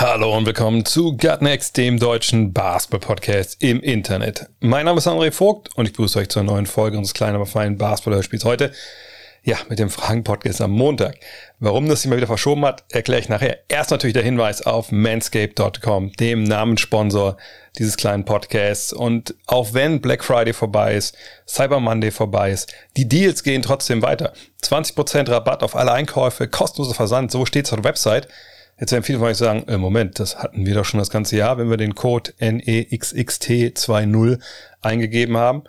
Hallo und willkommen zu Gutnext, dem deutschen Basketball-Podcast im Internet. Mein Name ist André Vogt und ich begrüße euch zur neuen Folge unseres kleinen, aber feinen Basketball-Hörspiels heute. Ja, mit dem Fragen-Podcast am Montag. Warum das sich mal wieder verschoben hat, erkläre ich nachher. Erst natürlich der Hinweis auf manscape.com, dem Namenssponsor dieses kleinen Podcasts. Und auch wenn Black Friday vorbei ist, Cyber Monday vorbei ist, die Deals gehen trotzdem weiter. 20% Rabatt auf alle Einkäufe, kostenloser Versand, so steht es auf der Website. Jetzt werden viele von euch sagen, äh, Moment, das hatten wir doch schon das ganze Jahr, wenn wir den Code NEXXT20 eingegeben haben.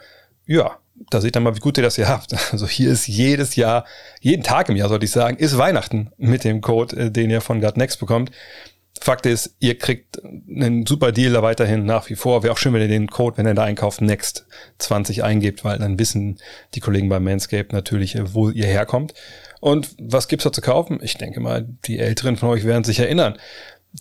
Ja, da seht ihr mal, wie gut ihr das hier habt. Also hier ist jedes Jahr, jeden Tag im Jahr, sollte ich sagen, ist Weihnachten mit dem Code, äh, den ihr von Next bekommt. Fakt ist, ihr kriegt einen super Deal da weiterhin nach wie vor. Wäre auch schön, wenn ihr den Code, wenn ihr da einkauft, Next 20 eingebt, weil dann wissen die Kollegen bei Manscaped natürlich, äh, wo ihr herkommt. Und was gibt's da zu kaufen? Ich denke mal, die Älteren von euch werden sich erinnern.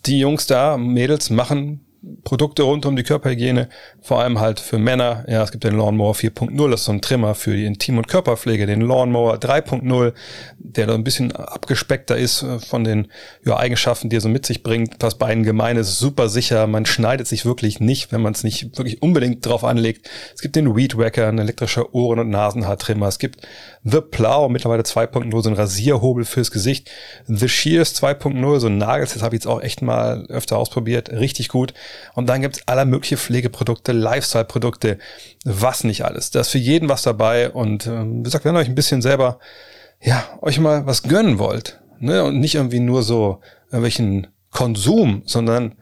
Die Jungs da, Mädels, machen Produkte rund um die Körperhygiene, vor allem halt für Männer. Ja, es gibt den Lawnmower 4.0, das ist so ein Trimmer für die Intim- und Körperpflege, den Lawnmower 3.0, der da ein bisschen abgespeckter ist äh, von den ja, Eigenschaften, die er so mit sich bringt. Was beiden gemein ist, super sicher, man schneidet sich wirklich nicht, wenn man es nicht wirklich unbedingt drauf anlegt. Es gibt den Weed Wacker, ein elektrischer Ohren- und Nasenhaartrimmer. Es gibt The Plow, mittlerweile 2.0, so ein Rasierhobel fürs Gesicht. The Shears 2.0, so ein Nagels, das habe ich jetzt auch echt mal öfter ausprobiert, richtig gut. Und dann gibt's aller mögliche Pflegeprodukte, Lifestyle-Produkte, was nicht alles. Da ist für jeden was dabei. Und ähm, wie gesagt, wenn ihr euch ein bisschen selber, ja, euch mal was gönnen wollt, ne, und nicht irgendwie nur so irgendwelchen Konsum, sondern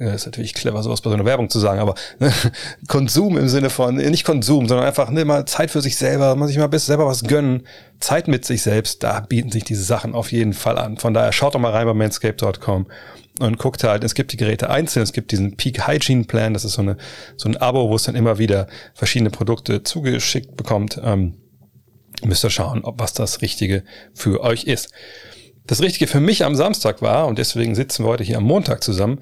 ja, ist natürlich clever, sowas bei so einer Werbung zu sagen, aber ne, Konsum im Sinne von, nicht Konsum, sondern einfach ne, mal Zeit für sich selber, man sich mal bis selber was gönnen, Zeit mit sich selbst, da bieten sich diese Sachen auf jeden Fall an. Von daher schaut doch mal rein bei manscape.com und guckt halt, es gibt die Geräte einzeln, es gibt diesen Peak Hygiene Plan, das ist so, eine, so ein Abo, wo es dann immer wieder verschiedene Produkte zugeschickt bekommt. Ähm, müsst ihr schauen, ob was das Richtige für euch ist. Das Richtige für mich am Samstag war, und deswegen sitzen wir heute hier am Montag zusammen,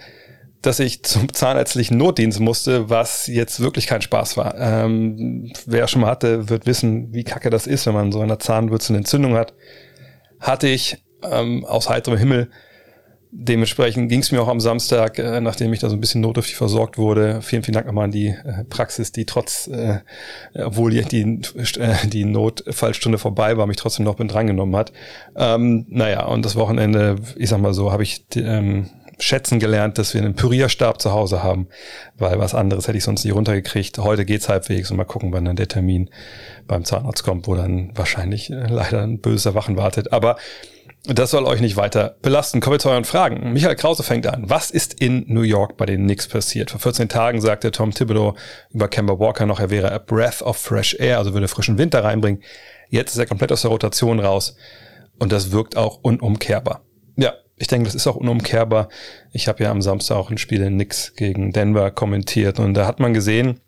dass ich zum zahnärztlichen Notdienst musste, was jetzt wirklich kein Spaß war. Ähm, wer schon mal hatte, wird wissen, wie kacke das ist, wenn man so eine Zahnwurzel Entzündung hat. Hatte ich ähm, aus heiterem Himmel Dementsprechend ging es mir auch am Samstag, äh, nachdem ich da so ein bisschen notdürftig versorgt wurde. Vielen, vielen Dank nochmal an die äh, Praxis, die trotz, äh, obwohl die, die, äh, die Notfallstunde vorbei war, mich trotzdem noch mit drangenommen hat. Ähm, naja, und das Wochenende, ich sag mal so, habe ich ähm, schätzen gelernt, dass wir einen Pürierstab zu Hause haben, weil was anderes hätte ich sonst nicht runtergekriegt. Heute geht's halbwegs und mal gucken, wann dann der Termin beim Zahnarzt kommt, wo dann wahrscheinlich äh, leider ein böses Erwachen wartet. Aber das soll euch nicht weiter belasten. Kommen wir zu euren Fragen. Michael Krause fängt an. Was ist in New York bei den Knicks passiert? Vor 14 Tagen sagte Tom Thibodeau über Kemba Walker noch, er wäre a breath of fresh air, also würde frischen Winter reinbringen. Jetzt ist er komplett aus der Rotation raus und das wirkt auch unumkehrbar. Ja, ich denke, das ist auch unumkehrbar. Ich habe ja am Samstag auch ein Spiel in Knicks gegen Denver kommentiert und da hat man gesehen,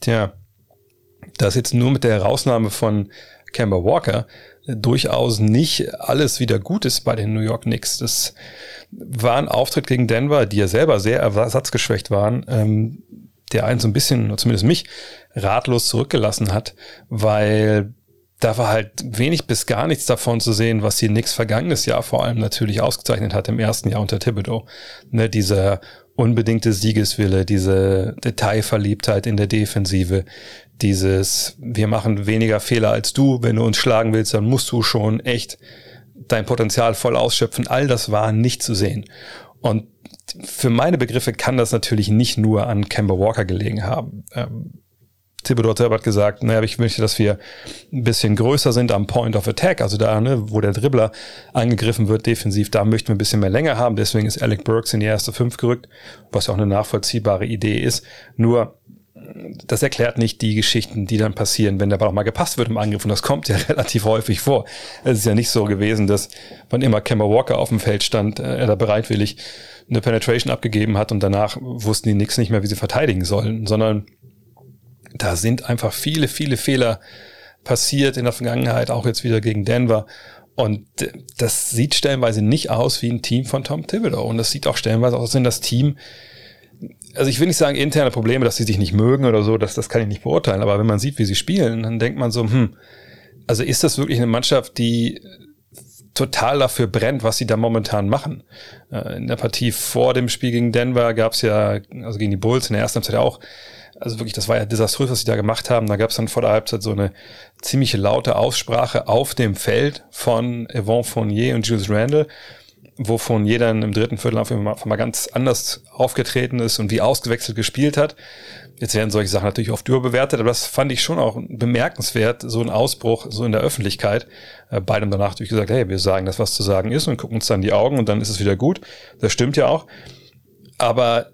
tja, dass jetzt nur mit der Herausnahme von Kemba Walker durchaus nicht alles wieder gut ist bei den New York Knicks. Das war ein Auftritt gegen Denver, die ja selber sehr ersatzgeschwächt waren, ähm, der einen so ein bisschen, zumindest mich, ratlos zurückgelassen hat, weil da war halt wenig bis gar nichts davon zu sehen, was die Knicks vergangenes Jahr vor allem natürlich ausgezeichnet hat im ersten Jahr unter Thibodeau. Ne, dieser unbedingte Siegeswille, diese Detailverliebtheit in der Defensive, dieses, wir machen weniger Fehler als du, wenn du uns schlagen willst, dann musst du schon echt dein Potenzial voll ausschöpfen. All das war nicht zu sehen. Und für meine Begriffe kann das natürlich nicht nur an Kemba Walker gelegen haben. Ähm, Thibodeau selber hat gesagt, naja, ich möchte, dass wir ein bisschen größer sind am Point of Attack, also da, ne, wo der Dribbler angegriffen wird defensiv, da möchten wir ein bisschen mehr Länge haben. Deswegen ist Alec Burks in die erste Fünf gerückt, was ja auch eine nachvollziehbare Idee ist. Nur das erklärt nicht die Geschichten, die dann passieren, wenn der Ball auch mal gepasst wird im Angriff. Und das kommt ja relativ häufig vor. Es ist ja nicht so gewesen, dass wann immer Kemba Walker auf dem Feld stand, äh, er da bereitwillig eine Penetration abgegeben hat und danach wussten die Knicks nicht mehr, wie sie verteidigen sollen, sondern Da sind einfach viele, viele Fehler passiert in der Vergangenheit, auch jetzt wieder gegen Denver. Und das sieht stellenweise nicht aus wie ein Team von Tom Thibodeau. Und das sieht auch stellenweise aus, als wenn das Team, also ich will nicht sagen interne Probleme, dass sie sich nicht mögen oder so, das, das kann ich nicht beurteilen. Aber wenn man sieht, wie sie spielen, dann denkt man so, hm, also ist das wirklich eine Mannschaft, die total dafür brennt, was sie da momentan machen. Äh, in der Partie vor dem Spiel gegen Denver gab es ja, also gegen die Bulls in der ersten Halbzeit auch, also wirklich, das war ja desaströs, was sie da gemacht haben. Da gab es dann vor der Halbzeit so eine ziemlich laute Aussprache auf dem Feld von Yvonne Fournier und Jules Randall, wo Fournier dann im dritten Viertel auf einmal ganz anders aufgetreten ist und wie ausgewechselt gespielt hat. Jetzt werden solche Sachen natürlich oft überbewertet, aber das fand ich schon auch bemerkenswert, so ein Ausbruch so in der Öffentlichkeit. Äh, beidem danach natürlich gesagt, hey, wir sagen das, was zu sagen ist und gucken uns dann die Augen und dann ist es wieder gut. Das stimmt ja auch. Aber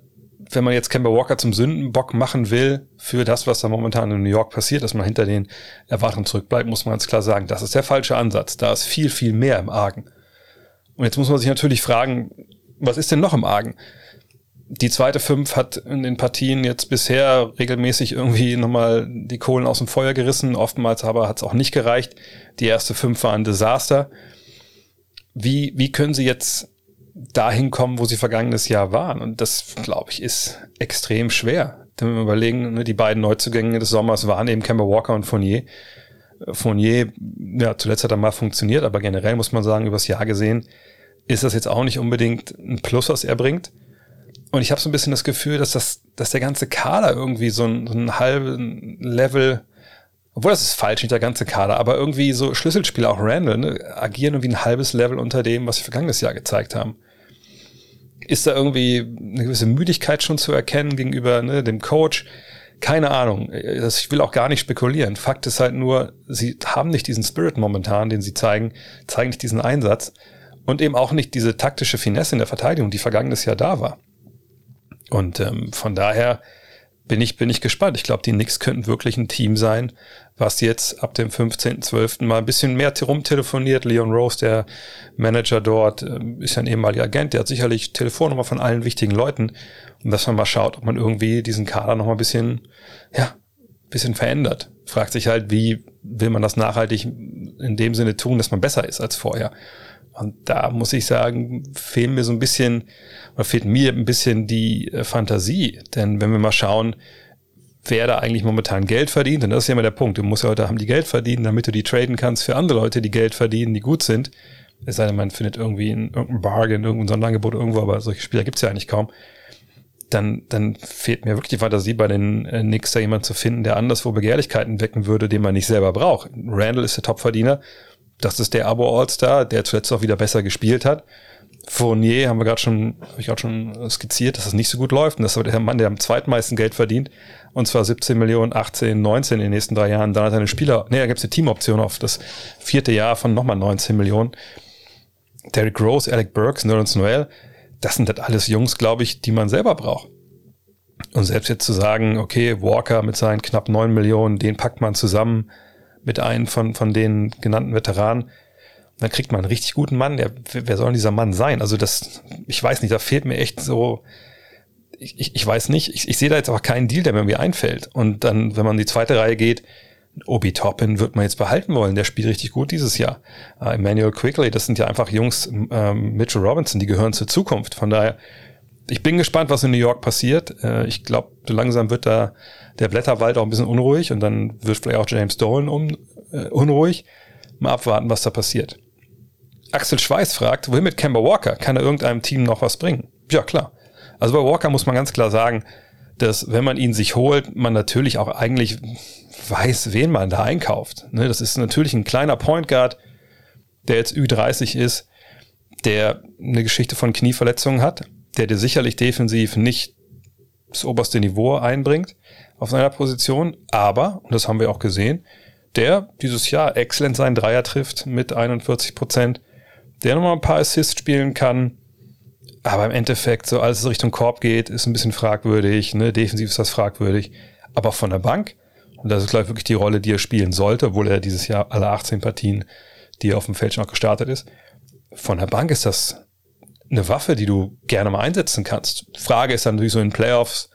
wenn man jetzt Kemba Walker zum Sündenbock machen will für das, was da momentan in New York passiert, dass man hinter den Erwartungen zurückbleibt, muss man ganz klar sagen, das ist der falsche Ansatz. Da ist viel, viel mehr im Argen. Und jetzt muss man sich natürlich fragen, was ist denn noch im Argen? Die zweite Fünf hat in den Partien jetzt bisher regelmäßig irgendwie nochmal die Kohlen aus dem Feuer gerissen. Oftmals aber hat es auch nicht gereicht. Die erste Fünf war ein Desaster. Wie, wie können sie jetzt dahin kommen, wo sie vergangenes Jahr waren. Und das, glaube ich, ist extrem schwer. Wenn wir überlegen, ne, die beiden Neuzugänge des Sommers waren eben Kemba Walker und Fournier. Fournier, ja, zuletzt hat er mal funktioniert, aber generell muss man sagen, übers Jahr gesehen, ist das jetzt auch nicht unbedingt ein Plus, was er bringt. Und ich habe so ein bisschen das Gefühl, dass das, dass der ganze Kader irgendwie so ein, so ein halben Level, obwohl das ist falsch, nicht der ganze Kader, aber irgendwie so Schlüsselspieler, auch Randall, ne, agieren irgendwie ein halbes Level unter dem, was sie vergangenes Jahr gezeigt haben ist da irgendwie eine gewisse Müdigkeit schon zu erkennen gegenüber ne, dem Coach? Keine Ahnung. Ich will auch gar nicht spekulieren. Fakt ist halt nur, sie haben nicht diesen Spirit momentan, den sie zeigen, zeigen nicht diesen Einsatz und eben auch nicht diese taktische Finesse in der Verteidigung, die vergangenes Jahr da war. Und ähm, von daher bin ich, bin ich gespannt. Ich glaube, die Knicks könnten wirklich ein Team sein, was jetzt ab dem 15.12. mal ein bisschen mehr rumtelefoniert. Leon Rose, der Manager dort, ähm, ist ja ein ehemaliger Agent, der hat sicherlich Telefonnummer von allen wichtigen Leuten. Und dass man mal schaut, ob man irgendwie diesen Kader noch mal ein bisschen, ja, ein bisschen verändert. Fragt sich halt, wie will man das nachhaltig in dem Sinne tun, dass man besser ist als vorher. Und da muss ich sagen, fehlen mir so ein bisschen, oder fehlt mir ein bisschen die äh, Fantasie. Denn wenn wir mal schauen, wer da eigentlich momentan Geld verdient, und das ist ja immer der Punkt, du musst ja heute haben die Geld verdienen, damit du die traden kannst für andere Leute, die Geld verdienen, die gut sind. Es sei denn, man findet irgendwie ein, irgendein Bargain, irgendein Sonderangebot irgendwo, aber solche Spieler gibt's ja eigentlich kaum. Dann, dann fehlt mir wirklich die Fantasie bei den äh, Knicks, da jemand zu finden, der anderswo Begehrlichkeiten wecken würde, den man nicht selber braucht. Randall ist der Topverdiener. Das ist der Abo All-Star, der zuletzt auch wieder besser gespielt hat. Fournier haben wir gerade schon, habe ich gerade schon skizziert, dass das nicht so gut läuft. Und das ist aber der Mann, der am zweitmeisten Geld verdient. Und zwar 17 Millionen, 18, 19 in den nächsten drei Jahren. Dann hat er eine Spieler, nee, da gibt es eine Teamoption auf das vierte Jahr von nochmal 19 Millionen. Derrick Rose, Alec Burks, Nerlens Noel, das sind halt alles Jungs, glaube ich, die man selber braucht. Und selbst jetzt zu sagen, okay, Walker mit seinen knapp 9 Millionen, den packt man zusammen mit einem von, von den genannten Veteranen, dann kriegt man einen richtig guten Mann. Der, wer soll dieser Mann sein? Also das, ich weiß nicht, da fehlt mir echt so, ich, ich, ich weiß nicht, ich, ich sehe da jetzt auch keinen Deal, der mir irgendwie einfällt. Und dann, wenn man in die zweite Reihe geht, Obi Toppin wird man jetzt behalten wollen. Der spielt richtig gut dieses Jahr. Uh, Emmanuel Quigley, das sind ja einfach Jungs, ähm, Mitchell Robinson, die gehören zur Zukunft. Von daher, ich bin gespannt, was in New York passiert. Äh, ich glaube, so langsam wird da der Blätterwald auch ein bisschen unruhig und dann wird vielleicht auch James Dolan um, äh, unruhig. Mal abwarten, was da passiert. Axel Schweiß fragt, wohin mit Kemba Walker? Kann er irgendeinem Team noch was bringen? Ja, klar. Also bei Walker muss man ganz klar sagen, dass wenn man ihn sich holt, man natürlich auch eigentlich weiß, wen man da einkauft. Ne, das ist natürlich ein kleiner Point Guard, der jetzt Ü30 ist, der eine Geschichte von Knieverletzungen hat, der dir sicherlich defensiv nicht das oberste Niveau einbringt auf seiner Position, aber, und das haben wir auch gesehen, der dieses Jahr exzellent seinen Dreier trifft mit 41 Prozent, der nochmal ein paar Assists spielen kann. Aber im Endeffekt, so alles Richtung Korb geht, ist ein bisschen fragwürdig. Ne? Defensiv ist das fragwürdig. Aber von der Bank, und das ist, glaube ich, wirklich die Rolle, die er spielen sollte, obwohl er dieses Jahr alle 18 Partien, die er auf dem Feld schon noch gestartet ist, von der Bank ist das eine Waffe, die du gerne mal einsetzen kannst. Frage ist dann natürlich so in Playoffs,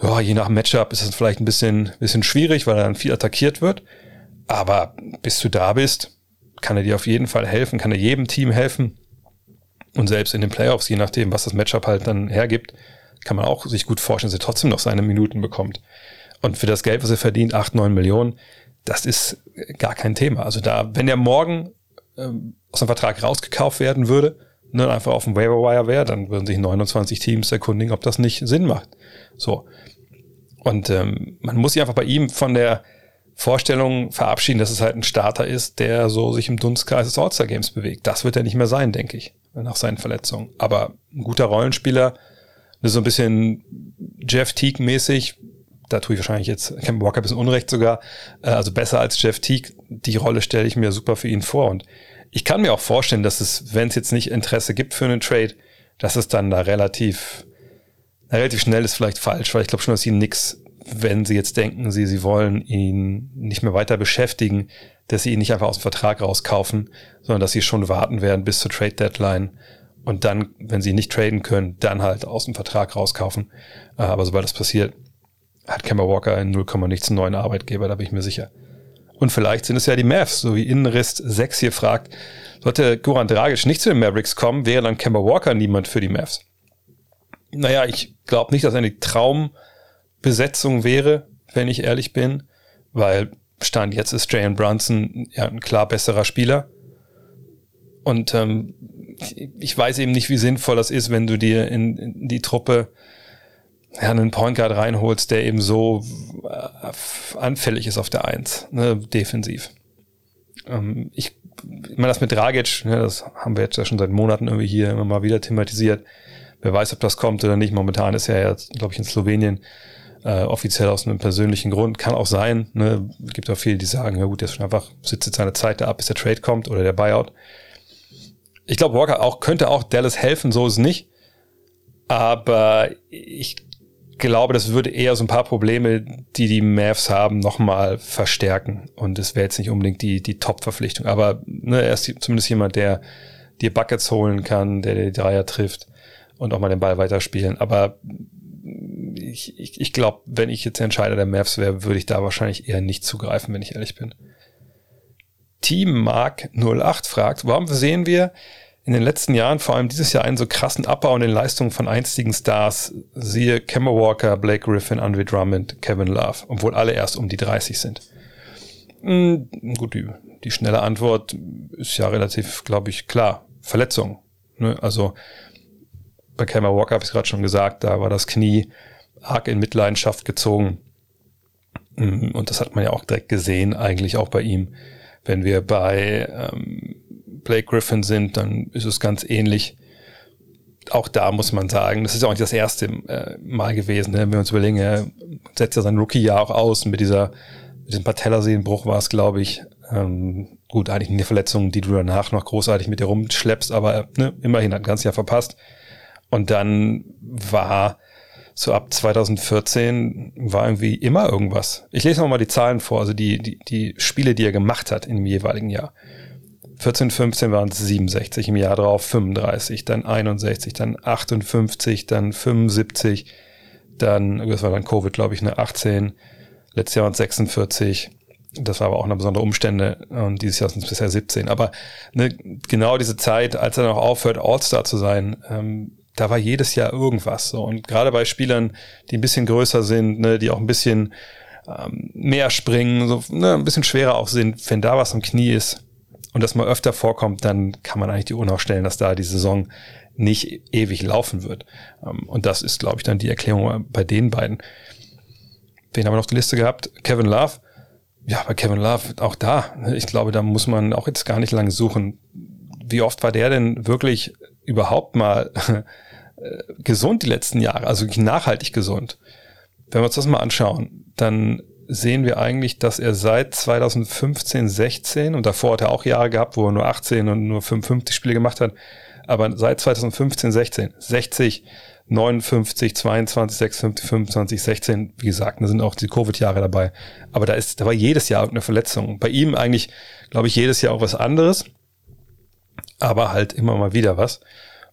ja, je nach Matchup ist es vielleicht ein bisschen, bisschen schwierig, weil er dann viel attackiert wird. Aber bis du da bist, kann er dir auf jeden Fall helfen, kann er jedem Team helfen. Und selbst in den Playoffs, je nachdem, was das Matchup halt dann hergibt, kann man auch sich gut vorstellen, dass er trotzdem noch seine Minuten bekommt. Und für das Geld, was er verdient, 8, 9 Millionen, das ist gar kein Thema. Also da, wenn er morgen ähm, aus dem Vertrag rausgekauft werden würde, ne, einfach auf dem Waiver Wire wäre, dann würden sich 29 Teams erkundigen, ob das nicht Sinn macht. So. Und ähm, man muss sich einfach bei ihm von der Vorstellung verabschieden, dass es halt ein Starter ist, der so sich im Dunstkreis des All-Star Games bewegt. Das wird er nicht mehr sein, denke ich, nach seinen Verletzungen. Aber ein guter Rollenspieler, so ein bisschen Jeff Teague mäßig, da tue ich wahrscheinlich jetzt Kemba Walker ein bisschen Unrecht sogar, äh, also besser als Jeff Teague. Die Rolle stelle ich mir super für ihn vor. Und ich kann mir auch vorstellen, dass es, wenn es jetzt nicht Interesse gibt für einen Trade, dass es dann da relativ, relativ schnell ist vielleicht falsch, weil ich glaube schon, dass sie nix, wenn sie jetzt denken, sie, sie wollen ihn nicht mehr weiter beschäftigen, dass sie ihn nicht einfach aus dem Vertrag rauskaufen, sondern dass sie schon warten werden bis zur Trade Deadline und dann, wenn sie nicht traden können, dann halt aus dem Vertrag rauskaufen. Äh, aber sobald das passiert, hat Kemba Walker einen 0, nichts neuen Arbeitgeber, da bin ich mir sicher. Und vielleicht sind es ja die Mavs, so wie Innenrist 6 hier fragt. Sollte Goran Dragic nicht zu den Mavericks kommen, wäre dann Kemba Walker niemand für die Mavs. Naja, ich glaube nicht, dass eine Traumbesetzung wäre, wenn ich ehrlich bin, weil Stand jetzt ist Jalen Brunson ja ein klar besserer Spieler. Und ähm, ich weiß eben nicht, wie sinnvoll das ist, wenn du dir in, in die Truppe ja, einen Point Guard reinholst, der eben so äh, anfällig ist auf der Eins, ne, defensiv. Ähm, ich, ich meine, das mit Dragic, ne, das haben wir jetzt ja schon seit Monaten irgendwie hier immer mal wieder thematisiert. Wer weiß, ob das kommt oder nicht. Momentan ist er ja glaube ich, in Slowenien äh, offiziell aus einem persönlichen Grund. Kann auch sein. Ne? Gibt auch viele, die sagen, ja gut, der ist schon einfach, sitzt jetzt seine Zeit da ab, bis der Trade kommt oder der Buyout. Ich glaube, Walker auch, könnte auch Dallas helfen, so ist es nicht. Aber ich glaube, das würde eher so ein paar Probleme, die die Mavs haben, nochmal verstärken. Und es wäre jetzt nicht unbedingt die, die Top-Verpflichtung. Aber ne, er ist zumindest jemand, der dir Buckets holen kann, der die Dreier trifft und auch mal den Ball weiterspielen. Aber ich, ich, ich glaube, wenn ich jetzt der Entscheider der Mavs wäre, würde ich da wahrscheinlich eher nicht zugreifen, wenn ich ehrlich bin. Team Mark 08 fragt, warum sehen wir in den letzten Jahren, vor allem dieses Jahr, einen so krassen Abbau in den Leistungen von einstigen Stars, siehe Kemba Walker, Blake Griffin, Andre Drummond, Kevin Love, obwohl alle erst um die 30 sind. Hm, gut, die, die schnelle Antwort ist ja relativ, glaube ich, klar. Verletzung. Ne? Also bei Kemba Walker habe ich gerade schon gesagt, da war das Knie arg in Mitleidenschaft gezogen. Hm, und das hat man ja auch direkt gesehen, eigentlich auch bei ihm. Wenn wir bei ähm, Blake Griffin sind, dann ist es ganz ähnlich. Auch da muss man sagen, das ist ja auch nicht das erste äh, Mal gewesen, ne? wenn wir uns überlegen, er setzt ja sein Rookie-Jahr auch aus mit dieser, mit diesem Patellasehnenbruch war es, glaube ich. Ähm, gut, eigentlich eine Verletzung, die du danach noch großartig mit dir rumschleppst, aber ne, immerhin hat ein ganzes Jahr verpasst. Und dann war so ab 2014 war irgendwie immer irgendwas. Ich lese noch mal die Zahlen vor, also die, die, die Spiele, die er gemacht hat im jeweiligen Jahr. 14, 15 waren es 67, im Jahr drauf 35, dann 61, dann 58, dann 75, dann, das war dann Covid, glaube ich, eine 18, letztes Jahr waren es 46, das war aber auch eine besondere Umstände und dieses Jahr sind es bisher 17. Aber ne, genau diese Zeit, als er noch aufhört, All-Star zu sein, ähm, da war jedes Jahr irgendwas. So. Und gerade bei Spielern, die ein bisschen größer sind, ne, die auch ein bisschen ähm, mehr springen, so ne, ein bisschen schwerer auch sind, wenn da was am Knie ist, und das mal öfter vorkommt, dann kann man eigentlich die Uhr noch stellen, dass da die Saison nicht ewig laufen wird. Ähm, und das ist, glaube ich, dann die Erklärung bei den beiden. Wen haben wir noch die Liste gehabt? Kevin Love. Ja, bei Kevin Love auch da. Ich glaube, da muss man auch jetzt gar nicht lange suchen. Wie oft war der denn wirklich überhaupt mal gesund die letzten Jahre? Also wirklich nachhaltig gesund. Wenn wir uns das mal anschauen, dann sehen wir eigentlich, dass er seit 2015, 16 und davor hat er auch Jahre gehabt, wo er nur 18 und nur 55 Spiele gemacht hat, aber seit 2015, 16, 60, 59, 22, 56, 25, 16, wie gesagt, da sind auch die Covid-Jahre dabei. Aber da ist, da war jedes Jahr irgendeine Verletzung. Bei ihm eigentlich, glaube ich, jedes Jahr auch was anderes, aber halt immer mal wieder was.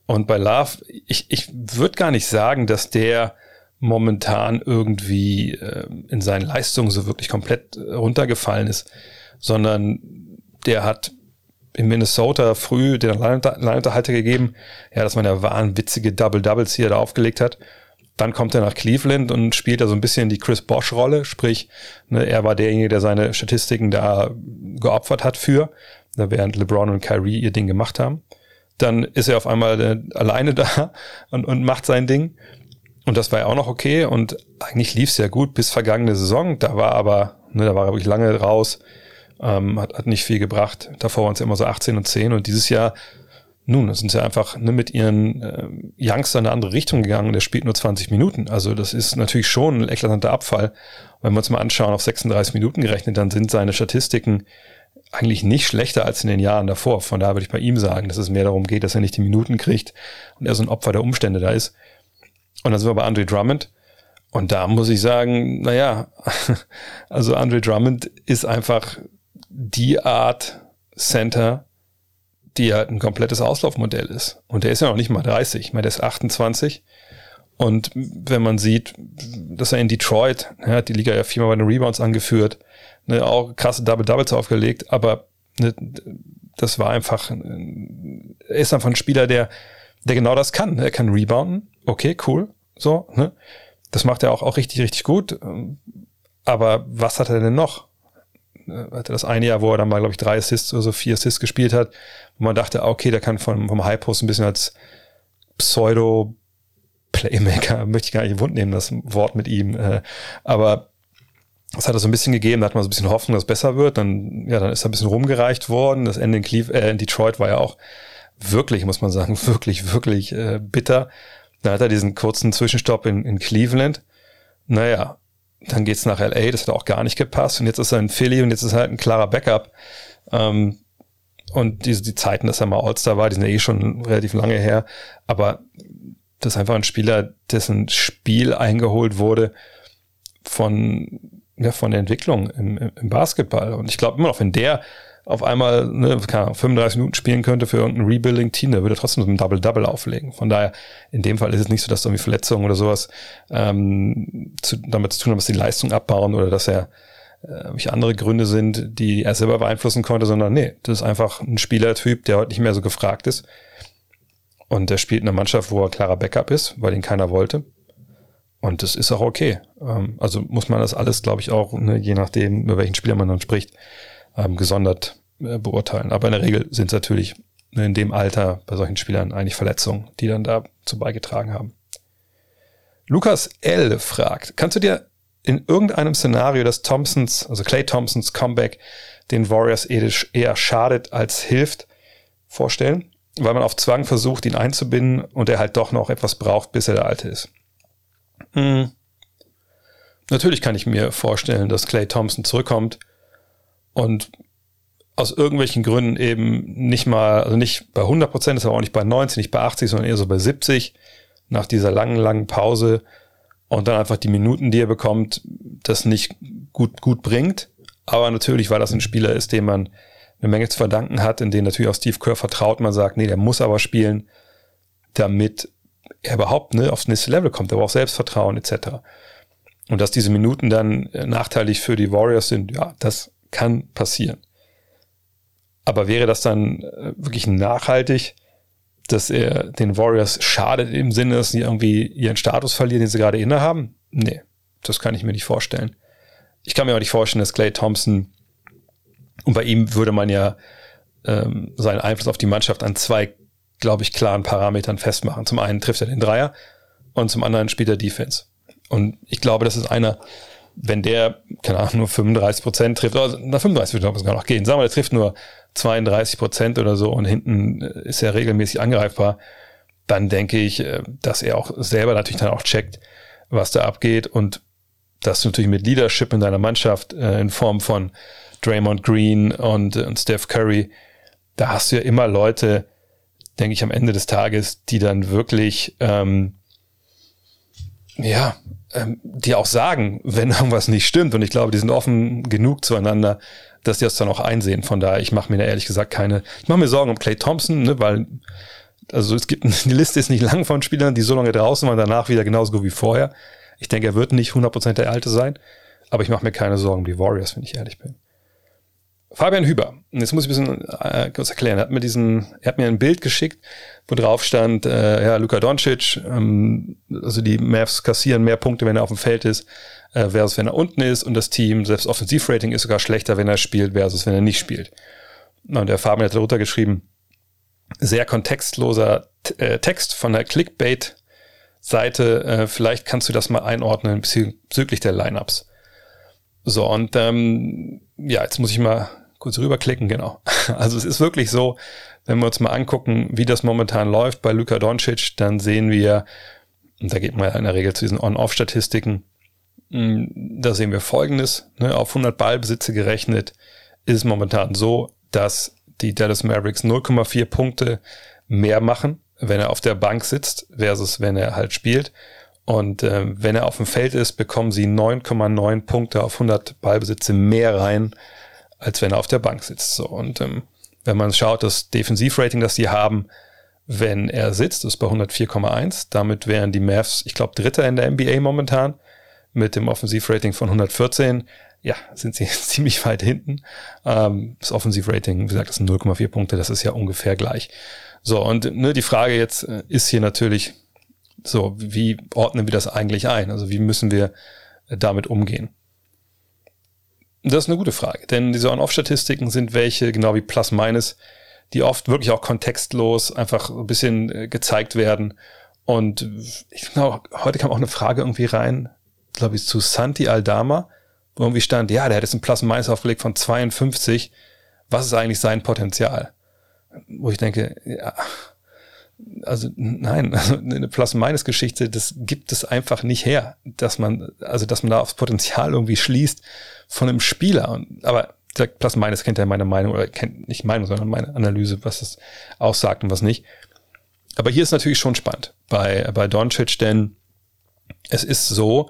Und bei Love, ich, ich würde gar nicht sagen, dass der momentan irgendwie äh, in seinen Leistungen so wirklich komplett äh, runtergefallen ist, sondern der hat in Minnesota früh den Alleinunterhalter gegeben, ja, dass man ja wahnwitzige Double-Doubles hier da aufgelegt hat. Dann kommt er nach Cleveland und spielt da so ein bisschen die Chris Bosch-Rolle, sprich, ne, er war derjenige, der seine Statistiken da geopfert hat für, ne, während LeBron und Kyrie ihr Ding gemacht haben. Dann ist er auf einmal äh, alleine da und, und macht sein Ding. Und das war ja auch noch okay und eigentlich lief es ja gut bis vergangene Saison. Da war aber, ne, da war er wirklich lange raus, ähm, hat, hat nicht viel gebracht. Davor waren es ja immer so 18 und 10 und dieses Jahr, nun, sind sie einfach ne, mit ihren äh, Youngster in eine andere Richtung gegangen. Der spielt nur 20 Minuten. Also das ist natürlich schon ein eklatanter Abfall. wenn wir uns mal anschauen, auf 36 Minuten gerechnet, dann sind seine Statistiken eigentlich nicht schlechter als in den Jahren davor. Von daher würde ich bei ihm sagen, dass es mehr darum geht, dass er nicht die Minuten kriegt und er so ein Opfer der Umstände da ist. Und dann sind wir bei Andre Drummond. Und da muss ich sagen, naja, also Andre Drummond ist einfach die Art Center, die halt ein komplettes Auslaufmodell ist. Und der ist ja noch nicht mal 30, ich meine, der ist 28. Und wenn man sieht, dass er in Detroit, er hat die Liga ja viermal bei den Rebounds angeführt, ne, auch krasse Double-Doubles aufgelegt, aber ne, das war einfach, er ist einfach ein Spieler, der, der genau das kann. Er kann rebounden, okay, cool. So, ne? Das macht er auch, auch richtig, richtig gut. Aber was hat er denn noch? Hatte das eine Jahr, wo er dann mal, glaube ich, drei Assists oder so vier Assists gespielt hat, wo man dachte, ah, okay, der kann vom, vom High Post ein bisschen als Pseudo Playmaker, möchte ich gar nicht im Wund nehmen, das Wort mit ihm. Äh, aber das hat er so ein bisschen gegeben, da hat man so ein bisschen Hoffnung, dass es besser wird. Dann, ja, dann ist er ein bisschen rumgereicht worden. Das Ende in, Cleve äh, in Detroit war ja auch wirklich, muss man sagen, wirklich, wirklich äh, bitter. Dann hat er diesen kurzen Zwischenstopp in, in Cleveland. Naja, dann geht's nach LA, das hat auch gar nicht gepasst. Und jetzt ist er in Philly und jetzt ist er halt ein klarer Backup. Ähm, und diese, die Zeiten, dass er mal All-Star war, die sind ja eh schon relativ lange her. Aber das ist einfach ein Spieler, dessen Spiel eingeholt wurde von, ja, von der Entwicklung im, im Basketball. Und ich glaube immer noch, wenn der auf einmal ne, 35 Minuten spielen könnte für irgendein Rebuilding-Team, der würde trotzdem so ein Double-Double auflegen. Von daher, in dem Fall ist es nicht so, dass irgendwie Verletzungen oder sowas ähm, zu, damit zu tun haben, dass die Leistung abbauen oder dass er äh, andere Gründe sind, die er selber beeinflussen konnte, sondern nee, das ist einfach ein Spielertyp, der heute nicht mehr so gefragt ist. Und der spielt in einer Mannschaft, wo er klarer Backup ist, weil ihn keiner wollte. Und das ist auch okay. Ähm, also muss man das alles, glaube ich, auch, ne, je nachdem, über welchen Spieler man dann spricht, ähm, gesondert äh, beurteilen. Aber in der Regel sind es natürlich in dem Alter bei solchen Spielern eigentlich Verletzungen, die dann dazu beigetragen haben. Lukas L. fragt, kannst du dir in irgendeinem Szenario, dass Thompsons, also Clay Thompsons Comeback den Warriors eher schadet als hilft, vorstellen? Weil man auf Zwang versucht, ihn einzubinden und er halt doch noch etwas braucht, bis er der Alte ist. Hm. Natürlich kann ich mir vorstellen, dass Clay Thompson zurückkommt und aus irgendwelchen Gründen eben nicht mal, also nicht bei 100 Prozent, ist aber auch nicht bei 90, nicht bei 80, sondern eher so bei 70 nach dieser langen, langen Pause und dann einfach die Minuten, die er bekommt, das nicht gut, gut bringt. Aber natürlich, weil das ein Spieler ist, dem man eine Menge zu verdanken hat, in den natürlich auch Steve Kerr vertraut, man sagt, nee, der muss aber spielen, damit er überhaupt ne, aufs nächste Level kommt, er braucht Selbstvertrauen etc. Und dass diese Minuten dann nachteilig für die Warriors sind, ja, das kann passieren. Aber wäre das dann äh, wirklich nachhaltig, dass er den Warriors schadet im Sinne, dass sie irgendwie ihren Status verlieren, den sie gerade innehaben? Nee, das kann ich mir nicht vorstellen. Ich kann mir auch nicht vorstellen, dass Clay Thompson, und bei ihm würde man ja ähm, seinen Einfluss auf die Mannschaft an zwei, glaube ich, klaren Parametern festmachen. Zum einen trifft er den Dreier und zum anderen spielt er Defense. Und ich glaube, das ist einer, wenn der, keine Ahnung, nur 35 Prozent trifft, also na 35 würde es gar noch gehen, sagen wir, der trifft nur 32 Prozent oder so und hinten äh, ist er regelmäßig angreifbar, dann denke ich, äh, dass er auch selber natürlich dann auch checkt, was da abgeht und dass du natürlich mit Leadership in deiner Mannschaft äh, in Form von Draymond Green und, und Steph Curry, da hast du ja immer Leute, denke ich, am Ende des Tages, die dann wirklich ähm, ja, ähm, die auch sagen, wenn irgendwas nicht stimmt. Und ich glaube, die sind offen genug zueinander, dass die das dann auch einsehen. Von daher, ich mache mir da ehrlich gesagt keine, ich mache mir Sorgen um Clay Thompson, ne, weil, also es gibt, die Liste ist nicht lang von Spielern, die so lange draußen waren, danach wieder genauso gut wie vorher. Ich denke, er wird nicht 100% der Alte sein, aber ich mache mir keine Sorgen um die Warriors, wenn ich ehrlich bin. Fabian Hüber, jetzt muss ich ein bisschen äh, kurz erklären. Er hat mir diesen, er hat mir ein Bild geschickt, wo drauf stand, äh, ja, Luka Doncic, ähm, also die Mavs kassieren mehr Punkte, wenn er auf dem Feld ist, äh, versus wenn er unten ist und das Team, selbst Offensivrating ist sogar schlechter, wenn er spielt, versus wenn er nicht spielt. Und der Fabian hat darunter geschrieben, sehr kontextloser äh, Text von der Clickbait-Seite. Äh, vielleicht kannst du das mal einordnen bezüglich der Lineups. So, und ähm, ja, jetzt muss ich mal kurz rüberklicken, genau. Also es ist wirklich so, wenn wir uns mal angucken, wie das momentan läuft bei Luka Doncic, dann sehen wir, und da geht man ja in der Regel zu diesen On-Off-Statistiken, hm, da sehen wir folgendes, ne, auf 100 Ballbesitze gerechnet ist es momentan so, dass die Dallas Mavericks 0,4 Punkte mehr machen, wenn er auf der Bank sitzt, versus wenn er halt spielt. Und äh, wenn er auf dem Feld ist, bekommen sie 9,9 Punkte auf 100 Ballbesitze mehr rein, als wenn er auf der Bank sitzt. So und ähm, wenn man schaut, das Defensivrating, das sie haben, wenn er sitzt, ist bei 104,1. Damit wären die Mavs, ich glaube, Dritter in der NBA momentan mit dem Offensivrating von 114. Ja, sind sie ziemlich weit hinten. Ähm, das Offensivrating, wie gesagt, das sind 0,4 Punkte, das ist ja ungefähr gleich. So, und ne, die Frage jetzt äh, ist hier natürlich, so, wie ordnen wir das eigentlich ein? Also wie müssen wir damit umgehen? Das ist eine gute Frage, denn diese On-Off-Statistiken sind welche, genau wie Plus-Minus, die oft wirklich auch kontextlos einfach ein bisschen äh, gezeigt werden. Und ich glaube, heute kam auch eine Frage irgendwie rein, glaube ich, zu Santi Aldama, wo irgendwie stand, ja, der hat jetzt ein Plus-Minus aufgelegt von 52. Was ist eigentlich sein Potenzial? Wo ich denke, ja, also nein, also eine Plus-Minus-Geschichte, das gibt es einfach nicht her, dass man, also dass man da aufs Potenzial irgendwie schließt von einem Spieler. Aber Plus-Minus kennt ja meine Meinung, oder kennt nicht Meinung, sondern meine Analyse, was es aussagt und was nicht. Aber hier ist natürlich schon spannend bei, bei Doncic, denn es ist so,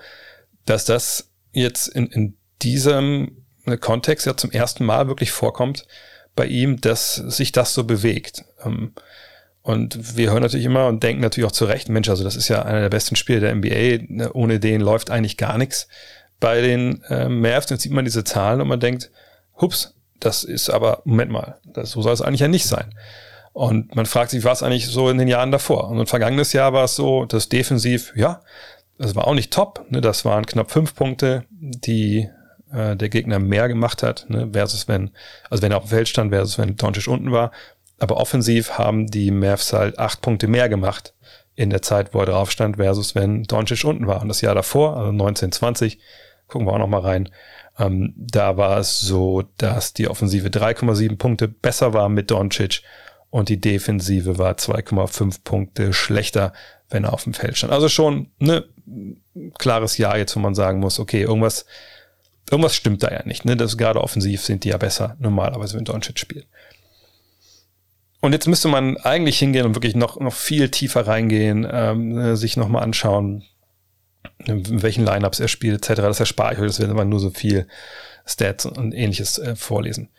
dass das jetzt in, in diesem Kontext ja zum ersten Mal wirklich vorkommt bei ihm, dass sich das so bewegt. Ähm, und wir hören natürlich immer und denken natürlich auch zu Recht, Mensch, also das ist ja einer der besten Spiele der NBA, ne, ohne den läuft eigentlich gar nichts. Bei den äh, Mavs, dann sieht man diese Zahlen und man denkt, hups, das ist aber, Moment mal, das, so soll es eigentlich ja nicht sein. Und man fragt sich, was eigentlich so in den Jahren davor? Und im vergangenes Jahr war es so, dass defensiv, ja, das war auch nicht top, ne, das waren knapp fünf Punkte, die äh, der Gegner mehr gemacht hat, ne, versus wenn, also wenn er auf dem Feld stand, versus wenn Doncic unten war. Aber offensiv haben die Mavs halt acht Punkte mehr gemacht in der Zeit, wo er drauf stand, versus wenn Doncic unten war. Und das Jahr davor, also 1920, gucken wir auch noch mal rein, ähm, da war es so, dass die Offensive 3,7 Punkte besser war mit Doncic und die Defensive war 2,5 Punkte schlechter, wenn er auf dem Feld stand. Also schon ne klares Jahr jetzt, wo man sagen muss, okay, irgendwas, irgendwas stimmt da ja nicht. Ne? Das gerade offensiv sind die ja besser normalerweise, wenn Doncic spielt. Und jetzt müsste man eigentlich hingehen und wirklich noch, noch viel tiefer reingehen, ähm, äh, sich nochmal anschauen, in welchen Lineups er spielt, etc. Das erspare ich euch, das wird aber nur so viel Stats und ähnliches äh, vorlesen.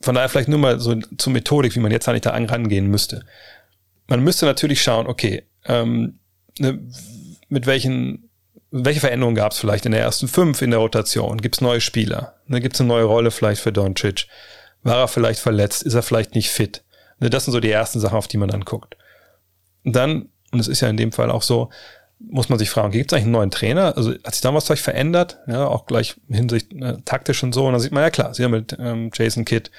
Von daher vielleicht nur mal so zur Methodik, wie man jetzt eigentlich da rangehen müsste. Man müsste natürlich schauen, okay, ähm, ne, mit welchen, welche Veränderungen gab es vielleicht in der ersten fünf in der Rotation? Gibt es neue Spieler? Ne, Gibt es eine neue Rolle vielleicht für Doncic? War er vielleicht verletzt? Ist er vielleicht nicht fit? Ne, das sind so die ersten Sachen, auf die man dann guckt. Und dann, und es ist ja in dem Fall auch so, muss man sich fragen, gibt es eigentlich einen neuen Trainer? Also hat sich da was vielleicht verändert? Ja, auch gleich hinsicht äh, taktisch und so. Und dann sieht man, ja klar, sie haben mit ähm, Jason Kidd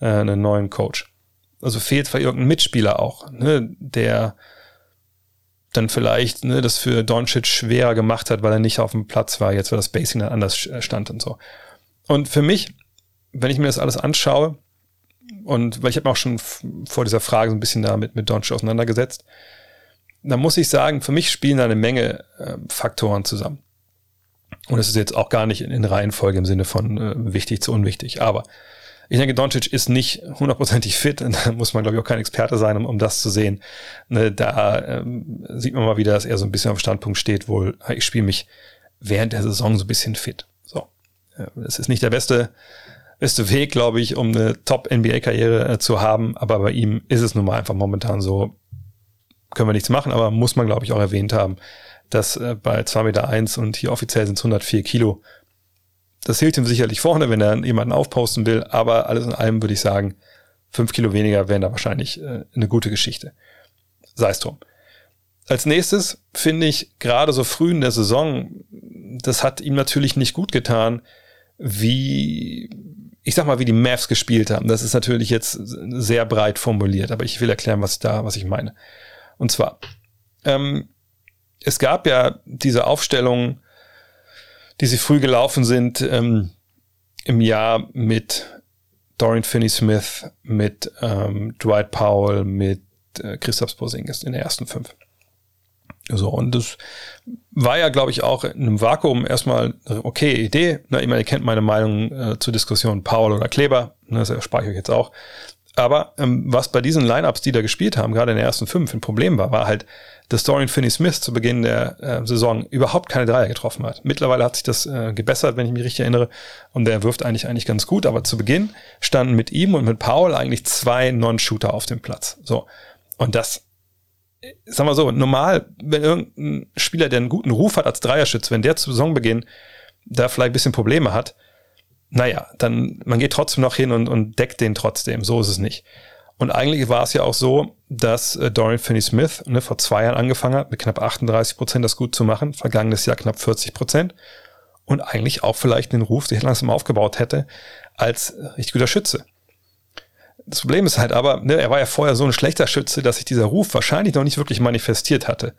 äh, einen neuen Coach. Also fehlt vielleicht irgendein Mitspieler auch, ne, der dann vielleicht ne, das für Doncic schwerer gemacht hat, weil er nicht auf dem Platz war, jetzt weil das Basing dann anders stand und so. Und für mich wenn ich mir das alles anschaue, und weil ich habe auch schon vor dieser Frage so ein bisschen damit mit Doncic auseinandergesetzt, dann muss ich sagen, für mich spielen da eine Menge äh, Faktoren zusammen. Und es ist jetzt auch gar nicht in, in Reihenfolge im Sinne von äh, wichtig zu unwichtig. Aber ich denke, Doncic ist nicht hundertprozentig fit. Da muss man, glaube ich, auch kein Experte sein, um, um das zu sehen. Ne, da ähm, sieht man mal wieder, dass er so ein bisschen auf Standpunkt steht, wohl, ich spiele mich während der Saison so ein bisschen fit. So. Es ist nicht der beste beste Weg, glaube ich, um eine Top-NBA-Karriere äh, zu haben. Aber bei ihm ist es nun mal einfach momentan so, können wir nichts machen, aber muss man, glaube ich, auch erwähnt haben, Das äh, bei 2,1 Meter eins und hier offiziell sind es 104 Kilo. Das hilft ihm sicherlich vorne, wenn er jemanden aufposten will, aber alles in allem würde ich sagen, fünf Kilo weniger wären da wahrscheinlich äh, eine gute Geschichte. Sei es drum. Als nächstes finde ich gerade so früh in der Saison, das hat ihm natürlich nicht gut getan, wie, ich sag mal, wie die Mavs gespielt haben. Das ist natürlich jetzt sehr breit formuliert, aber ich will erklären, was da, was ich meine. Und zwar, ähm, es gab ja diese Aufstellung, die sie früh gelaufen sind, ähm, im Jahr mit Dorian Finney-Smith, mit ähm, Dwight Powell, mit äh, Christoph Porzingis in der ersten fünf. So, und das war ja, glaube ich, auch in einem Vakuum erstmal eine okay Idee. Na, ich meine, ihr kennt meine Meinung äh, zur Diskussion Paul oder Kleber, ne, das erspare ich euch jetzt auch. Aber ähm, was bei diesen Lineups, die da gespielt haben, gerade in den ersten fünf, ein Problem war, war halt, dass Dorian Finney-Smith zu Beginn der äh, Saison überhaupt keine Dreier getroffen hat. Mittlerweile hat sich das äh, gebessert, wenn ich mich richtig erinnere, und der wirft eigentlich eigentlich ganz gut. Aber zu Beginn standen mit ihm und mit Paul eigentlich zwei Non-Shooter auf dem Platz. So und das sag mal so, normal, wenn irgendein Spieler, der einen guten Ruf hat als Dreierschütz, wenn der zu Saisonbeginn da vielleicht ein bisschen Probleme hat, naja, dann man geht trotzdem noch hin und, und deckt den trotzdem. So ist es nicht. Und eigentlich war es ja auch so, dass äh, Dorian Finney-Smith ne, vor zwei Jahren angefangen hat, mit knapp 38 Prozent das gut zu machen, vergangenes Jahr knapp 40 Prozent und eigentlich auch vielleicht den Ruf sich langsam aufgebaut hätte als richtig guter Schütze. Das Problem ist halt aber, ne, er war ja vorher so ein schlechter Schütze, dass sich dieser Ruf wahrscheinlich noch nicht wirklich manifestiert hatte.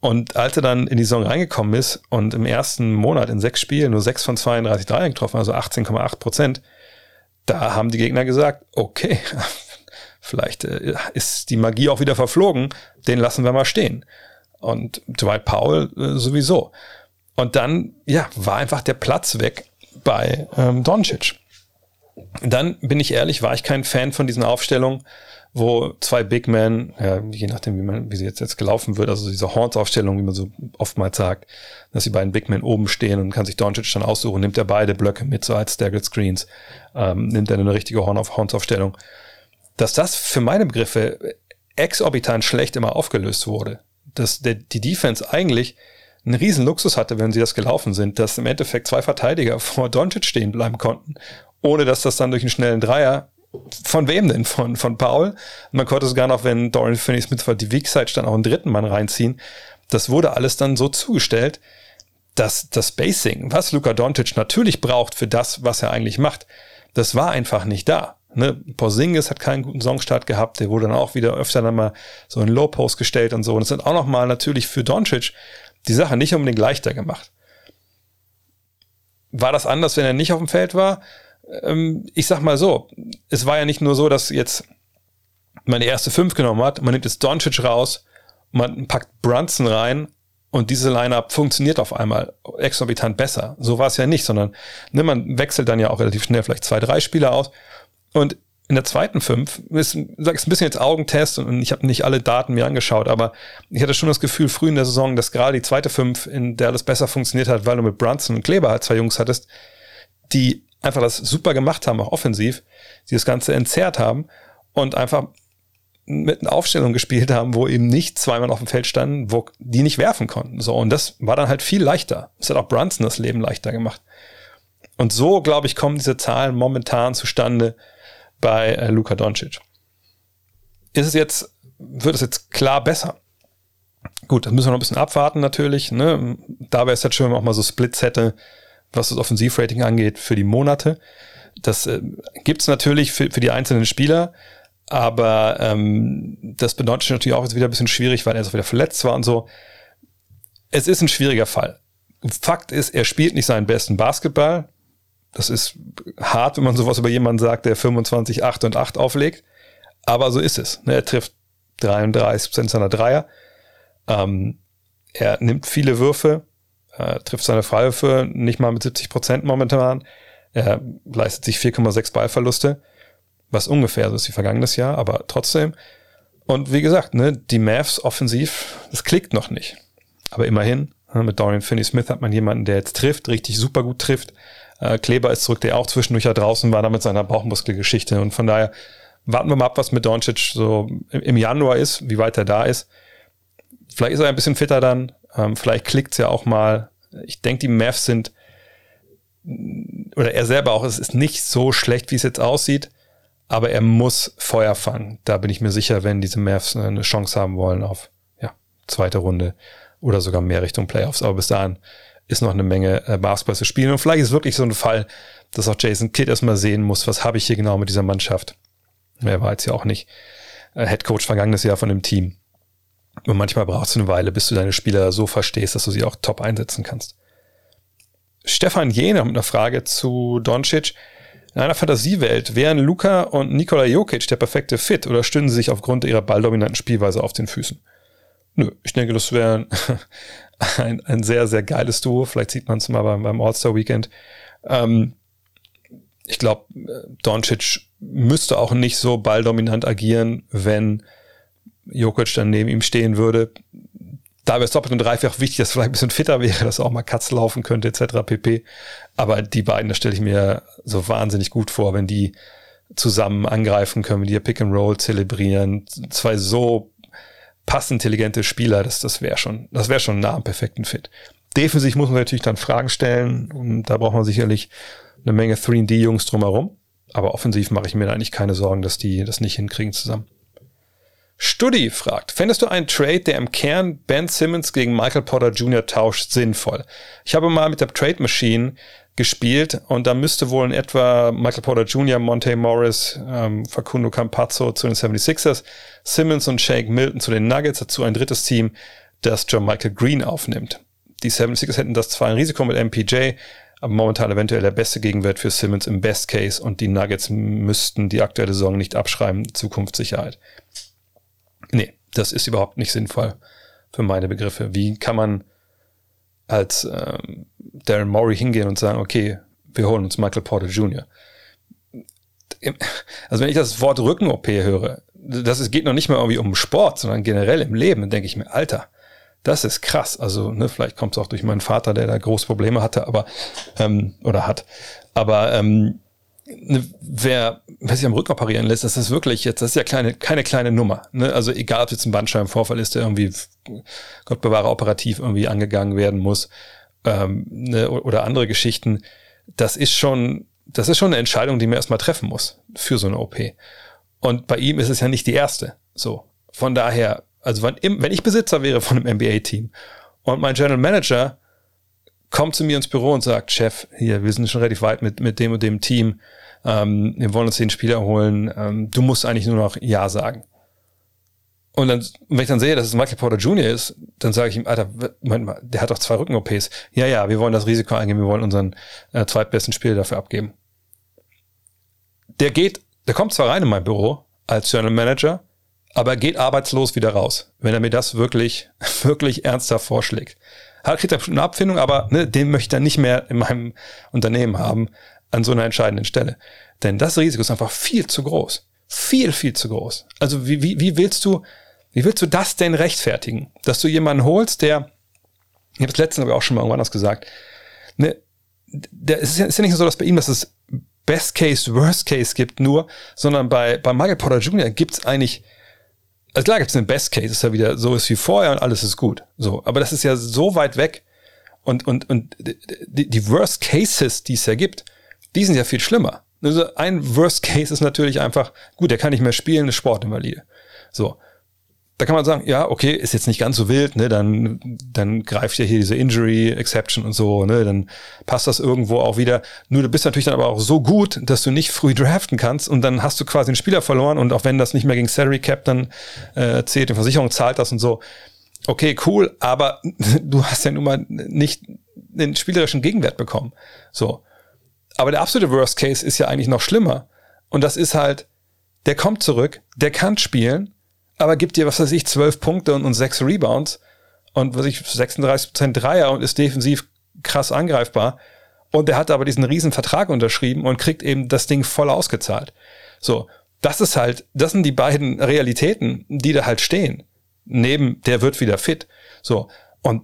Und als er dann in die Saison reingekommen ist und im ersten Monat in sechs Spielen nur sechs von 32 Dreiern getroffen, also 18,8 Prozent, da haben die Gegner gesagt, okay, vielleicht äh, ist die Magie auch wieder verflogen, den lassen wir mal stehen. Und Dwight Powell äh, sowieso. Und dann, ja, war einfach der Platz weg bei ähm, Doncic. Dann bin ich ehrlich, war ich kein Fan von diesen Aufstellungen, wo zwei Big Men, ja, je nachdem, wie man, wie sie jetzt, jetzt gelaufen wird, also diese Horns-Aufstellung, wie man so oftmals sagt, dass die beiden Big Men oben stehen und kann sich Doncic dann aussuchen, nimmt er beide Blöcke mit, so als Staggered Screens, ähm, nimmt er eine richtige Horns-Aufstellung. Dass das für meine Begriffe exorbitant schlecht immer aufgelöst wurde. Dass der, die Defense eigentlich einen riesen Luxus hatte, wenn sie das gelaufen sind, dass im Endeffekt zwei Verteidiger vor Doncic stehen bleiben konnten ohne dass das dann durch einen schnellen Dreier von wem denn? Von, von Paul. Man konnte sogar noch, wenn Dorian Finney-Smith die Weak Side stand, auch einen dritten Mann reinziehen. Das wurde alles dann so zugestellt, dass das Spacing, was Luka Doncic natürlich braucht für das, was er eigentlich macht, das war einfach nicht da. Ne? Porzingis hat keinen guten Songstart gehabt, der wurde dann auch wieder öfter dann mal so in Low Post gestellt und so. Und es sind auch noch mal natürlich für Doncic die Sache nicht unbedingt leichter gemacht. War das anders, wenn er nicht auf dem Feld war? Ähm, ich sag mal so, es war ja nicht nur so, dass jetzt man die erste fünf genommen hat, man nimmt jetzt Doncic raus, man packt Brunson rein und diese Lineup funktioniert auf einmal exorbitant besser. So war es ja nicht, sondern ne, man wechselt dann ja auch relativ schnell vielleicht zwei, drei Spieler aus und in der zweiten fünf ist, ich, ein bisschen jetzt Augentest und ich habe nicht alle Daten mir angeschaut, aber ich hatte schon das Gefühl früh in der Saison, dass gerade die zweite fünf, in der alles besser funktioniert hat, weil du mit Brunson und Kleber halt zwei Jungs hattest, die einfach das super gemacht haben, auch offensiv, sie das Ganze entzerrt haben und einfach mit einer Aufstellung gespielt haben, wo eben nicht zweimal auf dem Feld standen, wo die nicht werfen konnten. So, und das war dann halt viel leichter. Es hat auch Brunson das Leben leichter gemacht. Und so, glaube ich, kommen diese Zahlen momentan zustande bei äh, Luka Doncic. Ist es jetzt, wird es jetzt klar besser? Gut, das müssen wir noch ein bisschen abwarten natürlich. Ne? Da wäre es halt schön, wenn man auch mal so Splits hätte, was das Offensivrating angeht, für die Monate. Das äh, gibt's natürlich für, für die einzelnen Spieler, aber ähm, das bedeutet natürlich auch jetzt wieder ein bisschen schwierig, weil er so wieder verletzt war und so. Es ist ein schwieriger Fall. Fakt ist, er spielt nicht seinen besten Basketball. Das ist hart, wenn man sowas über jemanden sagt, der 25, 8 und 8 auflegt. Aber so ist es. Ne, er trifft 33 Prozent seiner Dreier. Ähm, er nimmt viele Würfe. Er trifft seine Freiwürfe nicht mal mit 70 Prozent momentan. Er leistet sich 4,6 Ballverluste, was ungefähr so ist wie vergangenes Jahr, aber trotzdem. Und wie gesagt, ne, die Mavs offensiv, das klickt noch nicht. Aber immerhin, ne, mit Dorian Finney-Smith hat man jemanden, der jetzt trifft, richtig super gut trifft. Äh, Kleber ist zurück, der auch zwischendurch da draußen war, da mit seiner Bauchmuskelgeschichte. Und von daher warten wir mal ab, was mit Doncic so im Januar ist, wie weit er da ist. Vielleicht ist er ein bisschen fitter dann, Ähm, vielleicht klickt's ja auch mal. Ich denke, die Mavs sind, oder er selber auch, es ist nicht so schlecht, wie es jetzt aussieht, aber er muss Feuer fangen. Da bin ich mir sicher, wenn diese Mavs eine Chance haben wollen auf ja, zweite Runde oder sogar mehr Richtung Playoffs. Aber bis dahin ist noch eine Menge äh, Basketball zu spielen. Und vielleicht ist wirklich so ein Fall, dass auch Jason Kidd erstmal sehen muss, was habe ich hier genau mit dieser Mannschaft. Er war jetzt ja auch nicht äh, Head Coach vergangenes Jahr von dem Team. Und manchmal braucht es eine Weile, bis du deine Spieler so verstehst, dass du sie auch top einsetzen kannst. Stefan Jena mit einer Frage zu Doncic. In einer Fantasiewelt wären Luca und Nikola Jokic der perfekte Fit oder stünden sie sich aufgrund ihrer balldominanten Spielweise auf den Füßen? Nö, ich denke, das wäre ein, ein sehr, sehr geiles Duo. Vielleicht sieht man es mal beim, beim All-Star-Weekend. Ähm, ich glaube, Doncic müsste auch nicht so balldominant agieren, wenn Jokic dann neben ihm stehen würde. Da wäre es doppelt und dreifach wichtig, dass vielleicht ein bisschen fitter wäre, dass auch mal Katz laufen könnte, etc. pp. Aber die beiden, das stelle ich mir so wahnsinnig gut vor, wenn die zusammen angreifen können, wenn die ihr Pick and Roll zelebrieren. Zwei so passintelligente Spieler, das, das wäre schon, das wäre schon nah am perfekten Fit. Defensiv muss man natürlich dann Fragen stellen und da braucht man sicherlich eine Menge 3D-Jungs drumherum. Aber offensiv mache ich mir da eigentlich keine Sorgen, dass die das nicht hinkriegen zusammen. Studi fragt, fändest du einen Trade, der im Kern Ben Simmons gegen Michael Potter Jr. tauscht, sinnvoll? Ich habe mal mit der Trade Machine gespielt und da müsste wohl in etwa Michael Porter Jr., Monte Morris, ähm, Facundo Campazzo zu den 76ers, Simmons und Shake Milton zu den Nuggets, dazu ein drittes Team, das John Michael Green aufnimmt. Die 76ers hätten das zwar ein Risiko mit MPJ, aber momentan eventuell der beste Gegenwert für Simmons im Best Case und die Nuggets müssten die aktuelle Saison nicht abschreiben, Zukunftssicherheit. Das ist überhaupt nicht sinnvoll für meine Begriffe. Wie kann man als ähm, Darren Murray hingehen und sagen, okay, wir holen uns Michael Porter Jr. Also wenn ich das Wort Rücken-OP höre, das ist, geht noch nicht mal irgendwie um Sport, sondern generell im Leben, dann denke ich mir, Alter, das ist krass. Also, ne, vielleicht kommt es auch durch meinen Vater, der da große Probleme hatte, aber ähm, oder hat. Aber ähm, ne, wer, wer sich am Rücken operieren lässt, das ist wirklich jetzt, das ist ja kleine, keine kleine Nummer. Ne? Also egal, ob jetzt ein Bandscheibenvorfall ist, der irgendwie, Gott bewahre, operativ irgendwie angegangen werden muss ähm, ne, oder andere Geschichten, das ist schon, das ist schon eine Entscheidung, die man erstmal treffen muss für so eine OP. Und bei ihm ist es ja nicht die erste. So. Von daher, also wenn, wenn ich Besitzer wäre von einem NBA-Team und mein General Manager kommt zu mir ins Büro und sagt, Chef, hier, wir sind schon relativ weit mit, mit dem und dem Team, ähm, wir wollen uns den Spieler holen, ähm, du musst eigentlich nur noch Ja sagen. Und dann, wenn ich dann sehe, dass es Michael Porter Jr. ist, dann sage ich ihm, Alter, Moment mal, der hat doch zwei Rücken-OPs. Ja, ja, wir wollen das Risiko eingehen, wir wollen unseren äh, zweitbesten Spieler dafür abgeben. Der geht, der kommt zwar rein in mein Büro als General Manager, aber er geht arbeitslos wieder raus, wenn er mir das wirklich, wirklich ernsthaft vorschlägt. Hat kriegt er eine Abfindung, aber ne, den möchte er nicht mehr in meinem Unternehmen haben an so einer entscheidenden Stelle. Denn das Risiko ist einfach viel zu groß. Viel, viel zu groß. Also wie, wie, wie willst du, wie willst du das denn rechtfertigen? Dass du jemanden holst, der, ich habe das letztens aber auch schon mal irgendwann anders gesagt, ne, der, es ist ja, ist ja nicht so, dass bei ihm, dass es Best Case, Worst Case gibt nur, sondern bei, bei Michael Porter Jr. gibt es eigentlich, also klar gibt es einen Best Case, ist ja wieder so ist wie vorher und alles ist gut. So, aber das ist ja so weit weg. Und, und, und die, die Worst Cases, die es ja gibt, die sind ja viel schlimmer. Also ein Worst Case ist natürlich einfach, gut, der kann nicht mehr spielen, eine Sportinvalide. So. Da kann man sagen, ja, okay, ist jetzt nicht ganz so wild, ne, dann, dann greift ja hier diese Injury Exception und so, ne, dann passt das irgendwo auch wieder. Nur du bist natürlich dann aber auch so gut, dass du nicht früh draften kannst und dann hast du quasi einen Spieler verloren und auch wenn das nicht mehr gegen Salary Cap dann äh, zählt, die Versicherung zahlt das und so. Okay, cool, aber du hast ja nun mal nicht den spielerischen Gegenwert bekommen. So. Aber der absolute Worst Case ist ja eigentlich noch schlimmer. Und das ist halt, der kommt zurück, der kann spielen, aber gibt dir, was weiß ich, zwölf Punkte und, und sechs Rebounds und was ich, 36% Dreier und ist defensiv krass angreifbar. Und der hat aber diesen riesen Vertrag unterschrieben und kriegt eben das Ding voll ausgezahlt. So, das ist halt, das sind die beiden Realitäten, die da halt stehen. Neben, der wird wieder fit. So. Und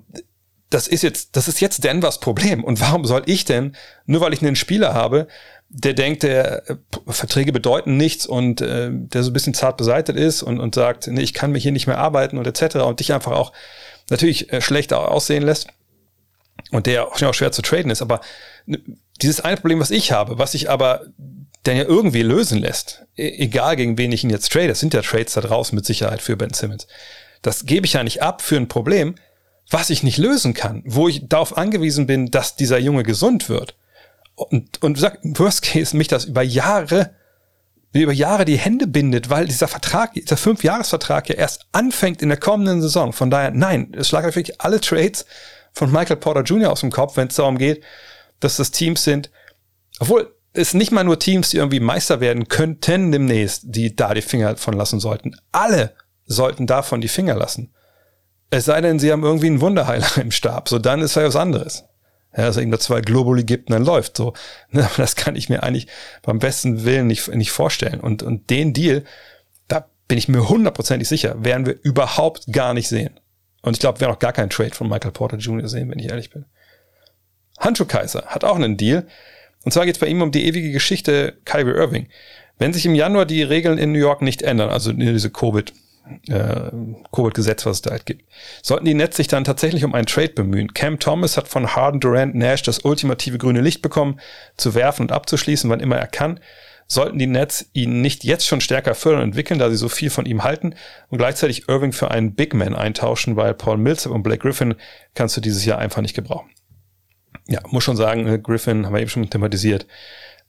das ist jetzt, das ist jetzt Denvers Problem. Und warum soll ich denn, nur weil ich einen Spieler habe, der denkt, der äh, Verträge bedeuten nichts und äh, der so ein bisschen zart beseitigt ist und, und sagt, nee, ich kann mich hier nicht mehr arbeiten und etc. und dich einfach auch natürlich äh, schlecht aussehen lässt und der auch schwer zu traden ist. Aber dieses eine Problem, was ich habe, was ich aber dann ja irgendwie lösen lässt, e-, egal gegen wen ich ihn jetzt trade, das sind ja Trades da draußen mit Sicherheit für Ben Simmons. Das gebe ich ja nicht ab für ein Problem, was ich nicht lösen kann, wo ich darauf angewiesen bin, dass dieser Junge gesund wird. Und, und sag, Worst Case, mich das über Jahre, über Jahre die Hände bindet, weil dieser Vertrag, dieser Fünfjahresvertrag ja erst anfängt in der kommenden Saison. Von daher, nein, es schlage wirklich alle Trades von Michael Porter Jr. aus dem Kopf, wenn es darum geht, dass das Teams sind, obwohl es nicht mal nur Teams, die irgendwie Meister werden könnten demnächst, die da die Finger von lassen sollten. Alle sollten davon die Finger lassen. Es sei denn, sie haben irgendwie einen Wunderheiler im Stab. So, dann ist ja was anderes. Ja, dass es eben zwei Globuli gibt und dann läuft so. Ne, das kann ich mir eigentlich beim besten Willen nicht, nicht vorstellen. Und, und den Deal, da bin ich mir hundertprozentig sicher, werden wir überhaupt gar nicht sehen. Und ich glaube, wir werden auch gar keinen Trade von Michael Porter Jr. sehen, wenn ich ehrlich bin. Handschuh Kaiser hat auch einen Deal. Und zwar geht es bei ihm um die ewige Geschichte Kyrie Irving. Wenn sich im Januar die Regeln in New York nicht ändern, also diese Covid, äh, Covid-Gesetz, was es da halt gibt, sollten die Nets sich dann tatsächlich um einen Trade bemühen. Cam Thomas hat von Harden, Durant, Nash das ultimative grüne Licht bekommen, zu werfen und abzuschließen, wann immer er kann. Sollten die Nets ihn nicht jetzt schon stärker fördern und entwickeln, da sie so viel von ihm halten und gleichzeitig Irving für einen Big Man eintauschen, weil Paul Millsap und Blake Griffin kannst du dieses Jahr einfach nicht gebrauchen ja, muss schon sagen, äh, Griffin haben wir eben schon thematisiert.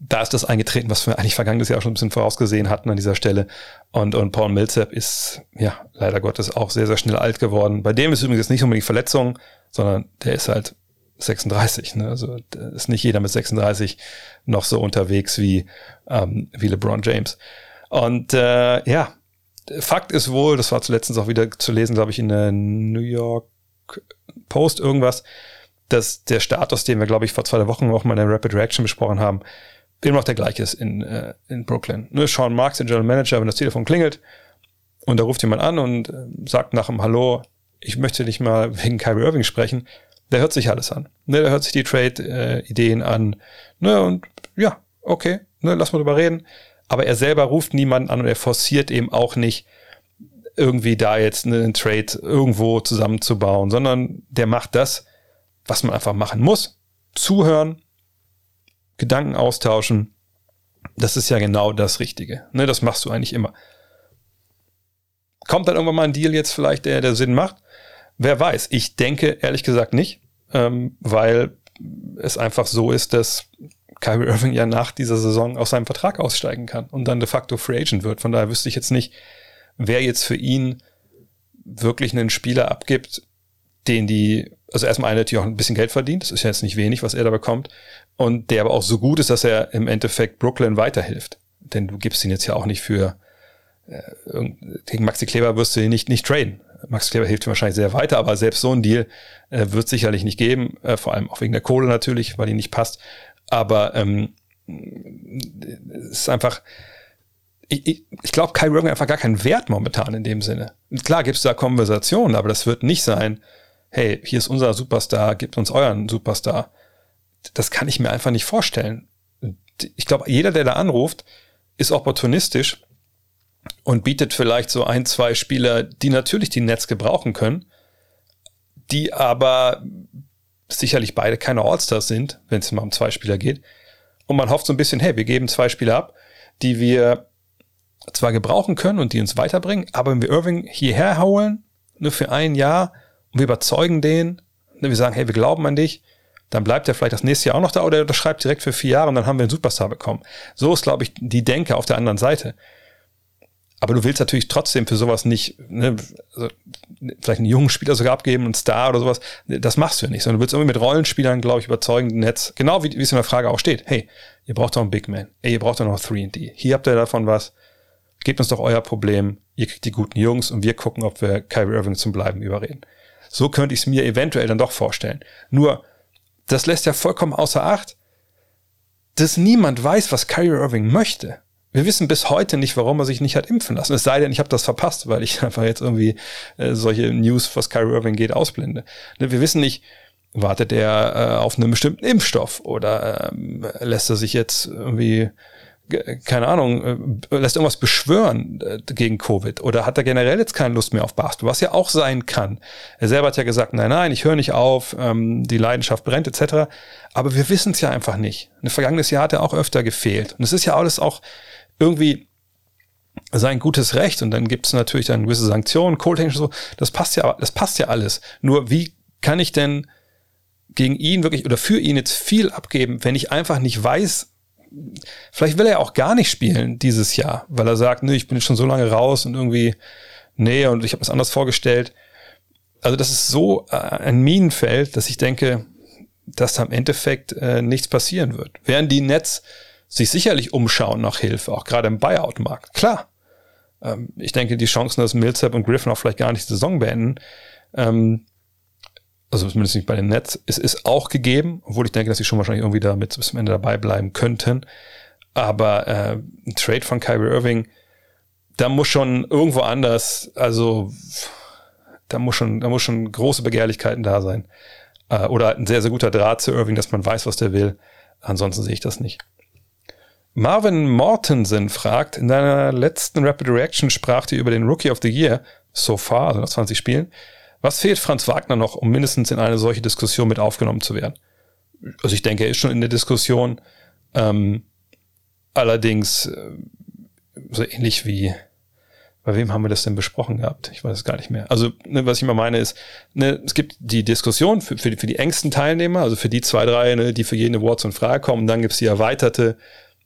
Da ist das eingetreten, was wir eigentlich vergangenes Jahr schon ein bisschen vorausgesehen hatten an dieser Stelle. Und, und Paul Millsap ist, ja, leider Gottes auch sehr, sehr schnell alt geworden. Bei dem ist übrigens nicht unbedingt Verletzung, sondern der ist halt 36. Ne? Also ist nicht jeder mit 36 noch so unterwegs wie, ähm, wie LeBron James. Und äh, ja, Fakt ist wohl, das war zuletzt auch wieder zu lesen, glaube ich, in der New York Post irgendwas, dass der Status, den wir, glaube ich, vor zwei Wochen auch mal in der Rapid Reaction besprochen haben, immer noch der gleiche ist in, äh, in Brooklyn. Nur Sean Marks, der General Manager, wenn das Telefon klingelt und da ruft jemand an und äh, sagt nach dem Hallo, ich möchte nicht mal wegen Kyrie Irving sprechen, der hört sich alles an. Ne, der hört sich die Trade-Ideen äh, an. Ne, und ja, okay, ne, lass mal drüber reden. Aber er selber ruft niemanden an und er forciert eben auch nicht, irgendwie da jetzt einen Trade irgendwo zusammenzubauen, sondern der macht das, was man einfach machen muss. Zuhören, Gedanken austauschen. Das ist ja genau das Richtige. Ne, das machst du eigentlich immer. Kommt dann irgendwann mal ein Deal jetzt vielleicht, der, der Sinn macht? Wer weiß. Ich denke ehrlich gesagt nicht, ähm, weil es einfach so ist, dass Kyrie Irving ja nach dieser Saison aus seinem Vertrag aussteigen kann und dann de facto Free Agent wird. Von daher wüsste ich jetzt nicht, wer jetzt für ihn wirklich einen Spieler abgibt, den die, also erstmal einer natürlich auch ein bisschen Geld verdient, das ist ja jetzt nicht wenig, was er da bekommt, und der aber auch so gut ist, dass er im Endeffekt Brooklyn weiterhilft. Denn du gibst ihn jetzt ja auch nicht für, äh, gegen Maxi Kleber wirst du ihn nicht, nicht traden. Max Kleber hilft ihm wahrscheinlich sehr weiter, aber selbst so ein Deal äh, wird sicherlich nicht geben, äh, vor allem auch wegen der Kohle natürlich, weil die nicht passt. Aber ähm, es ist einfach, ich, ich, ich glaube, Kai Irving einfach gar keinen Wert momentan in dem Sinne. Klar gibt es da Konversationen, aber das wird nicht sein, hey, hier ist unser Superstar, gebt uns euren Superstar. Das kann ich mir einfach nicht vorstellen. Ich glaube, jeder, der da anruft, ist opportunistisch und bietet vielleicht so ein, zwei Spieler, die natürlich die Netz gebrauchen können, die aber sicherlich beide keine Allstars sind, wenn es mal um zwei Spieler geht. Und man hofft so ein bisschen, hey, wir geben zwei Spieler ab, die wir zwar gebrauchen können und die uns weiterbringen, aber wenn wir Irving hierher holen, nur für ein Jahr, und wir überzeugen den, ne, wir sagen, hey, wir glauben an dich, dann bleibt er vielleicht das nächste Jahr auch noch da oder er unterschreibt direkt für vier Jahre und dann haben wir einen Superstar bekommen. So ist, glaube ich, die Denke auf der anderen Seite. Aber du willst natürlich trotzdem für sowas nicht, ne, also vielleicht einen jungen Spieler sogar abgeben, einen Star oder sowas. Das machst du ja nicht, sondern du willst irgendwie mit Rollenspielern, glaube ich, überzeugen, Netz, genau wie, wie es in der Frage auch steht. Hey, ihr braucht doch einen Big Man. Ey, ihr braucht doch noch 3D. Hier habt ihr davon was. Gebt uns doch euer Problem. Ihr kriegt die guten Jungs und wir gucken, ob wir Kyrie Irving zum Bleiben überreden. So könnte ich es mir eventuell dann doch vorstellen. Nur, das lässt ja vollkommen außer Acht, dass niemand weiß, was Kyrie Irving möchte. Wir wissen bis heute nicht, warum er sich nicht hat impfen lassen. Es sei denn, ich habe das verpasst, weil ich einfach jetzt irgendwie äh, solche News, was Kyrie Irving geht, ausblende. Ne, wir wissen nicht, wartet er äh, auf einen bestimmten Impfstoff oder ähm, lässt er sich jetzt irgendwie keine Ahnung, äh, lässt irgendwas beschwören äh, gegen Covid oder hat er generell jetzt keine Lust mehr auf Basketball, was ja auch sein kann. Er selber hat ja gesagt, nein, nein, ich höre nicht auf, ähm, die Leidenschaft brennt etc. Aber wir wissen es ja einfach nicht. Ein vergangenes Jahr hat er auch öfter gefehlt. Und es ist ja alles auch irgendwie sein gutes Recht und dann gibt es natürlich dann gewisse Sanktionen, Kohltechnisch so, das passt ja, das passt ja alles. Nur wie kann ich denn gegen ihn wirklich oder für ihn jetzt viel abgeben, wenn ich einfach nicht weiß, vielleicht will er auch gar nicht spielen dieses Jahr, weil er sagt, nee, ich bin schon so lange raus und irgendwie, nee, und ich habe es anders vorgestellt. Also das ist so äh, ein Minenfeld, dass ich denke, dass da im Endeffekt äh, nichts passieren wird. Während die Nets sich sicherlich umschauen nach Hilfe, auch gerade im Buyout-Markt. Klar. Ähm, ich denke, die Chancen, dass Millsap und Griffin auch vielleicht gar nicht die Saison beenden, ähm, also zumindest nicht bei den Nets, es ist auch gegeben, obwohl ich denke, dass sie schon wahrscheinlich irgendwie damit bis zum Ende dabei bleiben könnten. Aber äh, ein Trade von Kyrie Irving, da muss schon irgendwo anders, also da muss schon, da muss schon große Begehrlichkeiten da sein. Äh, oder ein sehr, sehr guter Draht zu Irving, dass man weiß, was der will. Ansonsten sehe ich das nicht. Marvin Mortensen fragt, in deiner letzten Rapid Reaction sprach ihr über den Rookie of the Year so far, also nach 20 Spielen. Was fehlt Franz Wagner noch, um mindestens in eine solche Diskussion mit aufgenommen zu werden? Also ich denke, er ist schon in der Diskussion. Ähm, allerdings äh, so ähnlich wie bei wem haben wir das denn besprochen gehabt? Ich weiß es gar nicht mehr. Also, ne, was ich mal meine ist, ne, es gibt die Diskussion für, für, die, für die engsten Teilnehmer, also für die zwei, drei, ne, die für jeden Awards in Frage kommen. Dann gibt's die erweiterte,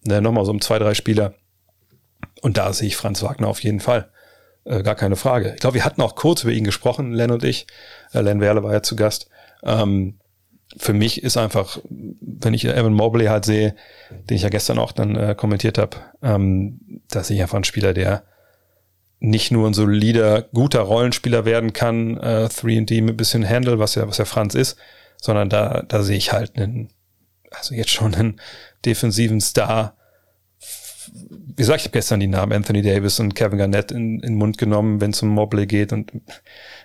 ne, nochmal so um zwei, drei Spieler. Und da sehe ich Franz Wagner auf jeden Fall. Äh, gar keine Frage. Ich glaube, wir hatten auch kurz über ihn gesprochen, Len und ich. Äh, Len Werle war ja zu Gast. Ähm, für mich ist einfach, wenn ich Evan Mobley halt sehe, den ich ja gestern auch dann äh, kommentiert habe, ähm, dass ich einfach ein Spieler, der nicht nur ein solider, guter Rollenspieler werden kann, äh, 3D mit bisschen Handle, was ja, was ja Franz ist, sondern da, da sehe ich halt einen, also jetzt schon einen defensiven Star, wie gesagt, ich habe gestern die Namen Anthony Davis und Kevin Garnett in, in den Mund genommen, wenn es um Mobley geht. Und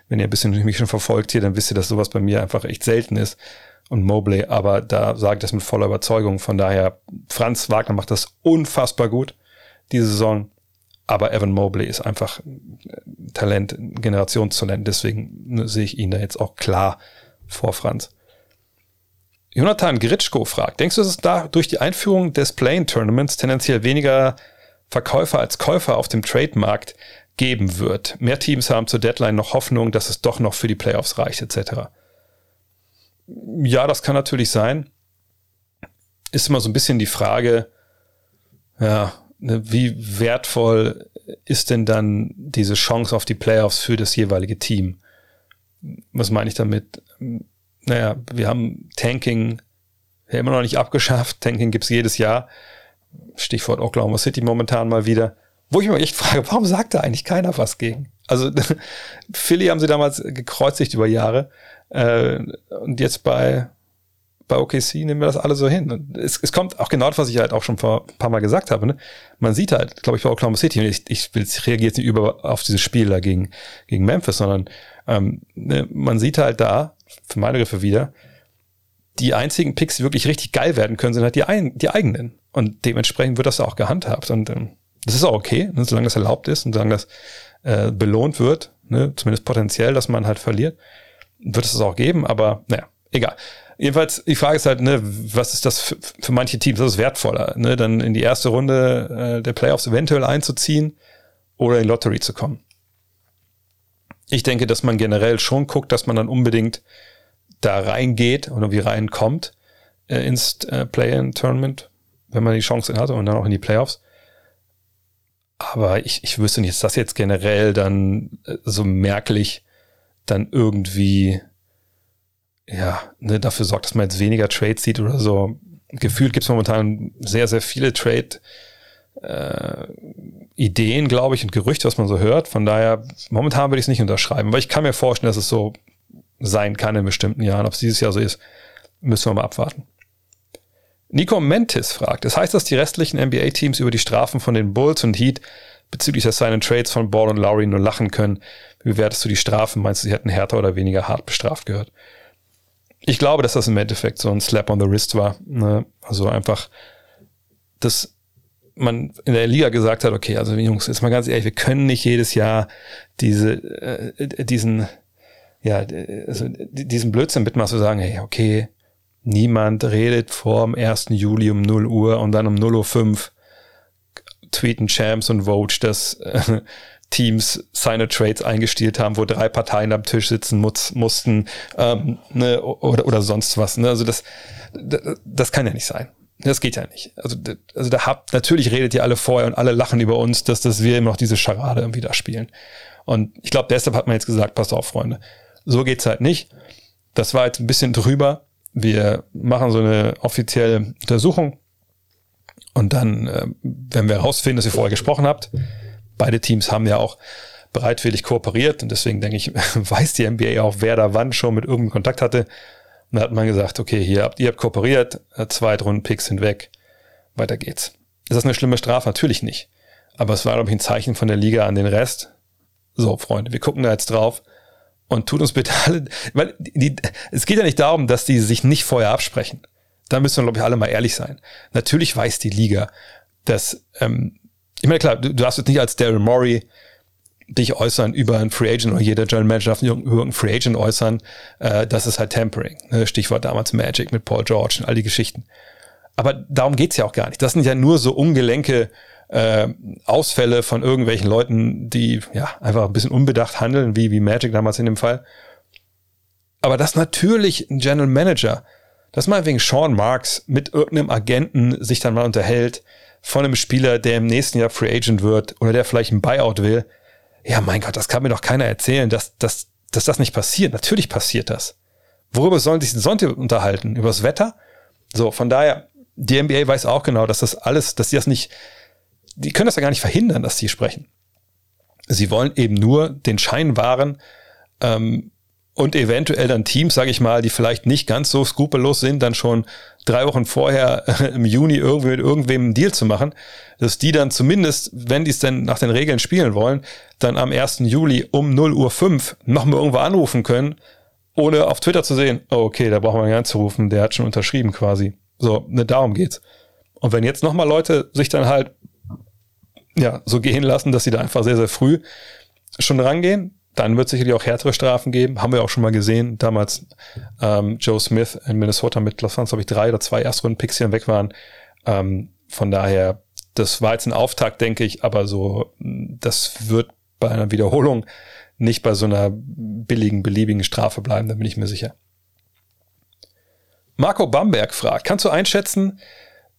wenn ihr ein bisschen mich schon verfolgt hier, dann wisst ihr, dass sowas bei mir einfach echt selten ist. Und Mobley, aber da sage ich das mit voller Überzeugung. Von daher, Franz Wagner macht das unfassbar gut, diese Saison. Aber Evan Mobley ist einfach Talent, Generationstalent. Deswegen sehe ich ihn da jetzt auch klar vor Franz. Jonathan Gritschko fragt, denkst du, dass es da durch die Einführung des Play-In-Tournaments tendenziell weniger Verkäufer als Käufer auf dem Trademarkt geben wird? Mehr Teams haben zur Deadline noch Hoffnung, dass es doch noch für die Playoffs reicht, etc. Ja, das kann natürlich sein. Ist immer so ein bisschen die Frage, ja, ne, wie wertvoll ist denn dann diese Chance auf die Playoffs für das jeweilige Team? Was meine ich damit? Naja, wir haben Tanking ja immer noch nicht abgeschafft. Tanking gibt's jedes Jahr. Stichwort Oklahoma City momentan mal wieder. Wo ich mir echt frage, warum sagt da eigentlich keiner was gegen? Also Philly haben sie damals gekreuzigt über Jahre. Äh, und jetzt bei, bei OKC nehmen wir das alle so hin. Es, es kommt auch genau das, was ich halt auch schon vor ein paar Mal gesagt habe. Ne? Man sieht halt, glaube ich, bei Oklahoma City, und ich, ich reagiere jetzt nicht über auf dieses Spiel da gegen, gegen Memphis, sondern ähm, ne, man sieht halt da, für meine Griffe wieder, die einzigen Picks, die wirklich richtig geil werden können, sind halt die, ein, die eigenen. Und dementsprechend wird das auch gehandhabt. Und ähm, das ist auch okay, ne, solange das erlaubt ist und solange das äh, belohnt wird, ne, zumindest potenziell, dass man halt verliert, wird es das auch geben. Aber naja, egal. Jedenfalls, die Frage ist halt, ne, was ist das für, für manche Teams? Das ist wertvoller, ne, dann in die erste Runde äh, der Playoffs eventuell einzuziehen oder in Lottery zu kommen. Ich denke, dass man generell schon guckt, dass man dann unbedingt da reingeht oder wie reinkommt äh, ins äh, Play-in-Tournament, wenn man die Chance hat und dann auch in die Playoffs. Aber ich, ich wüsste nicht, ist das jetzt generell dann äh, so merklich dann irgendwie ja, ne, dafür sorgt, dass man jetzt weniger Trades sieht oder so. Gefühlt gibt es momentan sehr, sehr viele Trade äh, Ideen, glaube ich, und Gerüchte, was man so hört. Von daher, momentan würde ich es nicht unterschreiben, weil ich kann mir vorstellen, dass es so sein kann in bestimmten Jahren. Ob es dieses Jahr so ist, müssen wir mal abwarten. Nico Mentis fragt, das heißt, dass die restlichen NBA-Teams über die Strafen von den Bulls und Heat bezüglich der Sign Trades von Ball und Lowry nur lachen können. Wie wertest du die Strafen? Meinst du, sie hätten härter oder weniger hart bestraft gehört? Ich glaube, dass das im Endeffekt so ein Slap on the Wrist war. Ne? Also einfach das man in der Liga gesagt hat, okay, also Jungs, jetzt mal ganz ehrlich, wir können nicht jedes Jahr diese, äh, diesen, ja, also diesen Blödsinn mitmachen, zu sagen, hey, okay, niemand redet vor dem 1. Juli um 0 Uhr und dann um 0 Uhr 5 tweeten Champs und Vogue, dass äh, Teams seine Trades eingestielt haben, wo drei Parteien am Tisch sitzen muss, mussten ähm, ne, oder, oder sonst was. Ne? Also das, das kann ja nicht sein. Das geht ja nicht. Also, also da habt, natürlich redet ihr alle vorher und alle lachen über uns, dass, dass wir immer noch diese Scharade irgendwie da spielen. Und ich glaube, deshalb hat man jetzt gesagt, passt auf, Freunde. So geht's halt nicht. Das war jetzt ein bisschen drüber. Wir machen so eine offizielle Untersuchung. Und dann, äh, wenn wir herausfinden, dass ihr vorher gesprochen habt, beide Teams haben ja auch bereitwillig kooperiert und deswegen denke ich, weiß die NBA auch, wer da wann schon mit irgendeinem Kontakt hatte. Und da hat man gesagt, okay, hier habt ihr habt kooperiert, äh, Zweitrunden-Picks sind weg, weiter geht's. Ist das eine schlimme Strafe? Natürlich nicht. Aber es war, glaube ich, ein Zeichen von der Liga an den Rest. So, Freunde, wir gucken da jetzt drauf und tut uns bitte alle, weil die, es geht ja nicht darum, dass die sich nicht vorher absprechen. Da müssen wir, glaube ich, alle mal ehrlich sein. Natürlich weiß die Liga, dass ähm, ich meine, klar, du, du darfst jetzt nicht als Daryl Morey dich äußern über einen Free Agent oder jeder General Manager darf über einen Free Agent äußern. Äh, das ist halt Tampering. Ne? Stichwort damals Magic mit Paul George und all die Geschichten. Aber darum geht's ja auch gar nicht. Das sind ja nur so ungelenke äh, Ausfälle von irgendwelchen Leuten, die ja einfach ein bisschen unbedacht handeln, wie, wie Magic damals in dem Fall. Aber dass natürlich ein General Manager, dass mal wegen Sean Marks mit irgendeinem Agenten sich dann mal unterhält, von einem Spieler, der im nächsten Jahr Free Agent wird oder der vielleicht ein Buyout will. Ja, mein Gott, das kann mir doch keiner erzählen, dass, dass, dass das nicht passiert. Natürlich passiert das. Worüber sollen sich Sonntag unterhalten? Übers Wetter? So, von daher, die NBA weiß auch genau, dass das alles, dass sie das nicht, die können das ja gar nicht verhindern, dass sie sprechen. Sie wollen eben nur den Schein wahren, ähm, und eventuell dann Teams, sage ich mal, die vielleicht nicht ganz so skrupellos sind, dann schon drei Wochen vorher im Juni irgendwie mit irgendwem einen Deal zu machen, dass die dann zumindest, wenn die es denn nach den Regeln spielen wollen, dann am 1. Juli um 0 Uhr 5 nochmal irgendwo anrufen können, ohne auf Twitter zu sehen, oh, okay, da brauchen wir gar nicht zu rufen, der hat schon unterschrieben quasi. So, ne, darum geht's. Und wenn jetzt nochmal Leute sich dann halt ja so gehen lassen, dass sie da einfach sehr, sehr früh schon rangehen, dann wird es sicherlich auch härtere Strafen geben. Haben wir auch schon mal gesehen. Damals ähm, Joe Smith in Minnesota mit, was glaube ich, drei oder zwei Erstrunden-Picks, dann weg waren. Ähm, von daher, das war jetzt ein Auftakt, denke ich, aber so, das wird bei einer Wiederholung nicht bei so einer billigen, beliebigen Strafe bleiben, da bin ich mir sicher. Marco Bamberg fragt, kannst du einschätzen,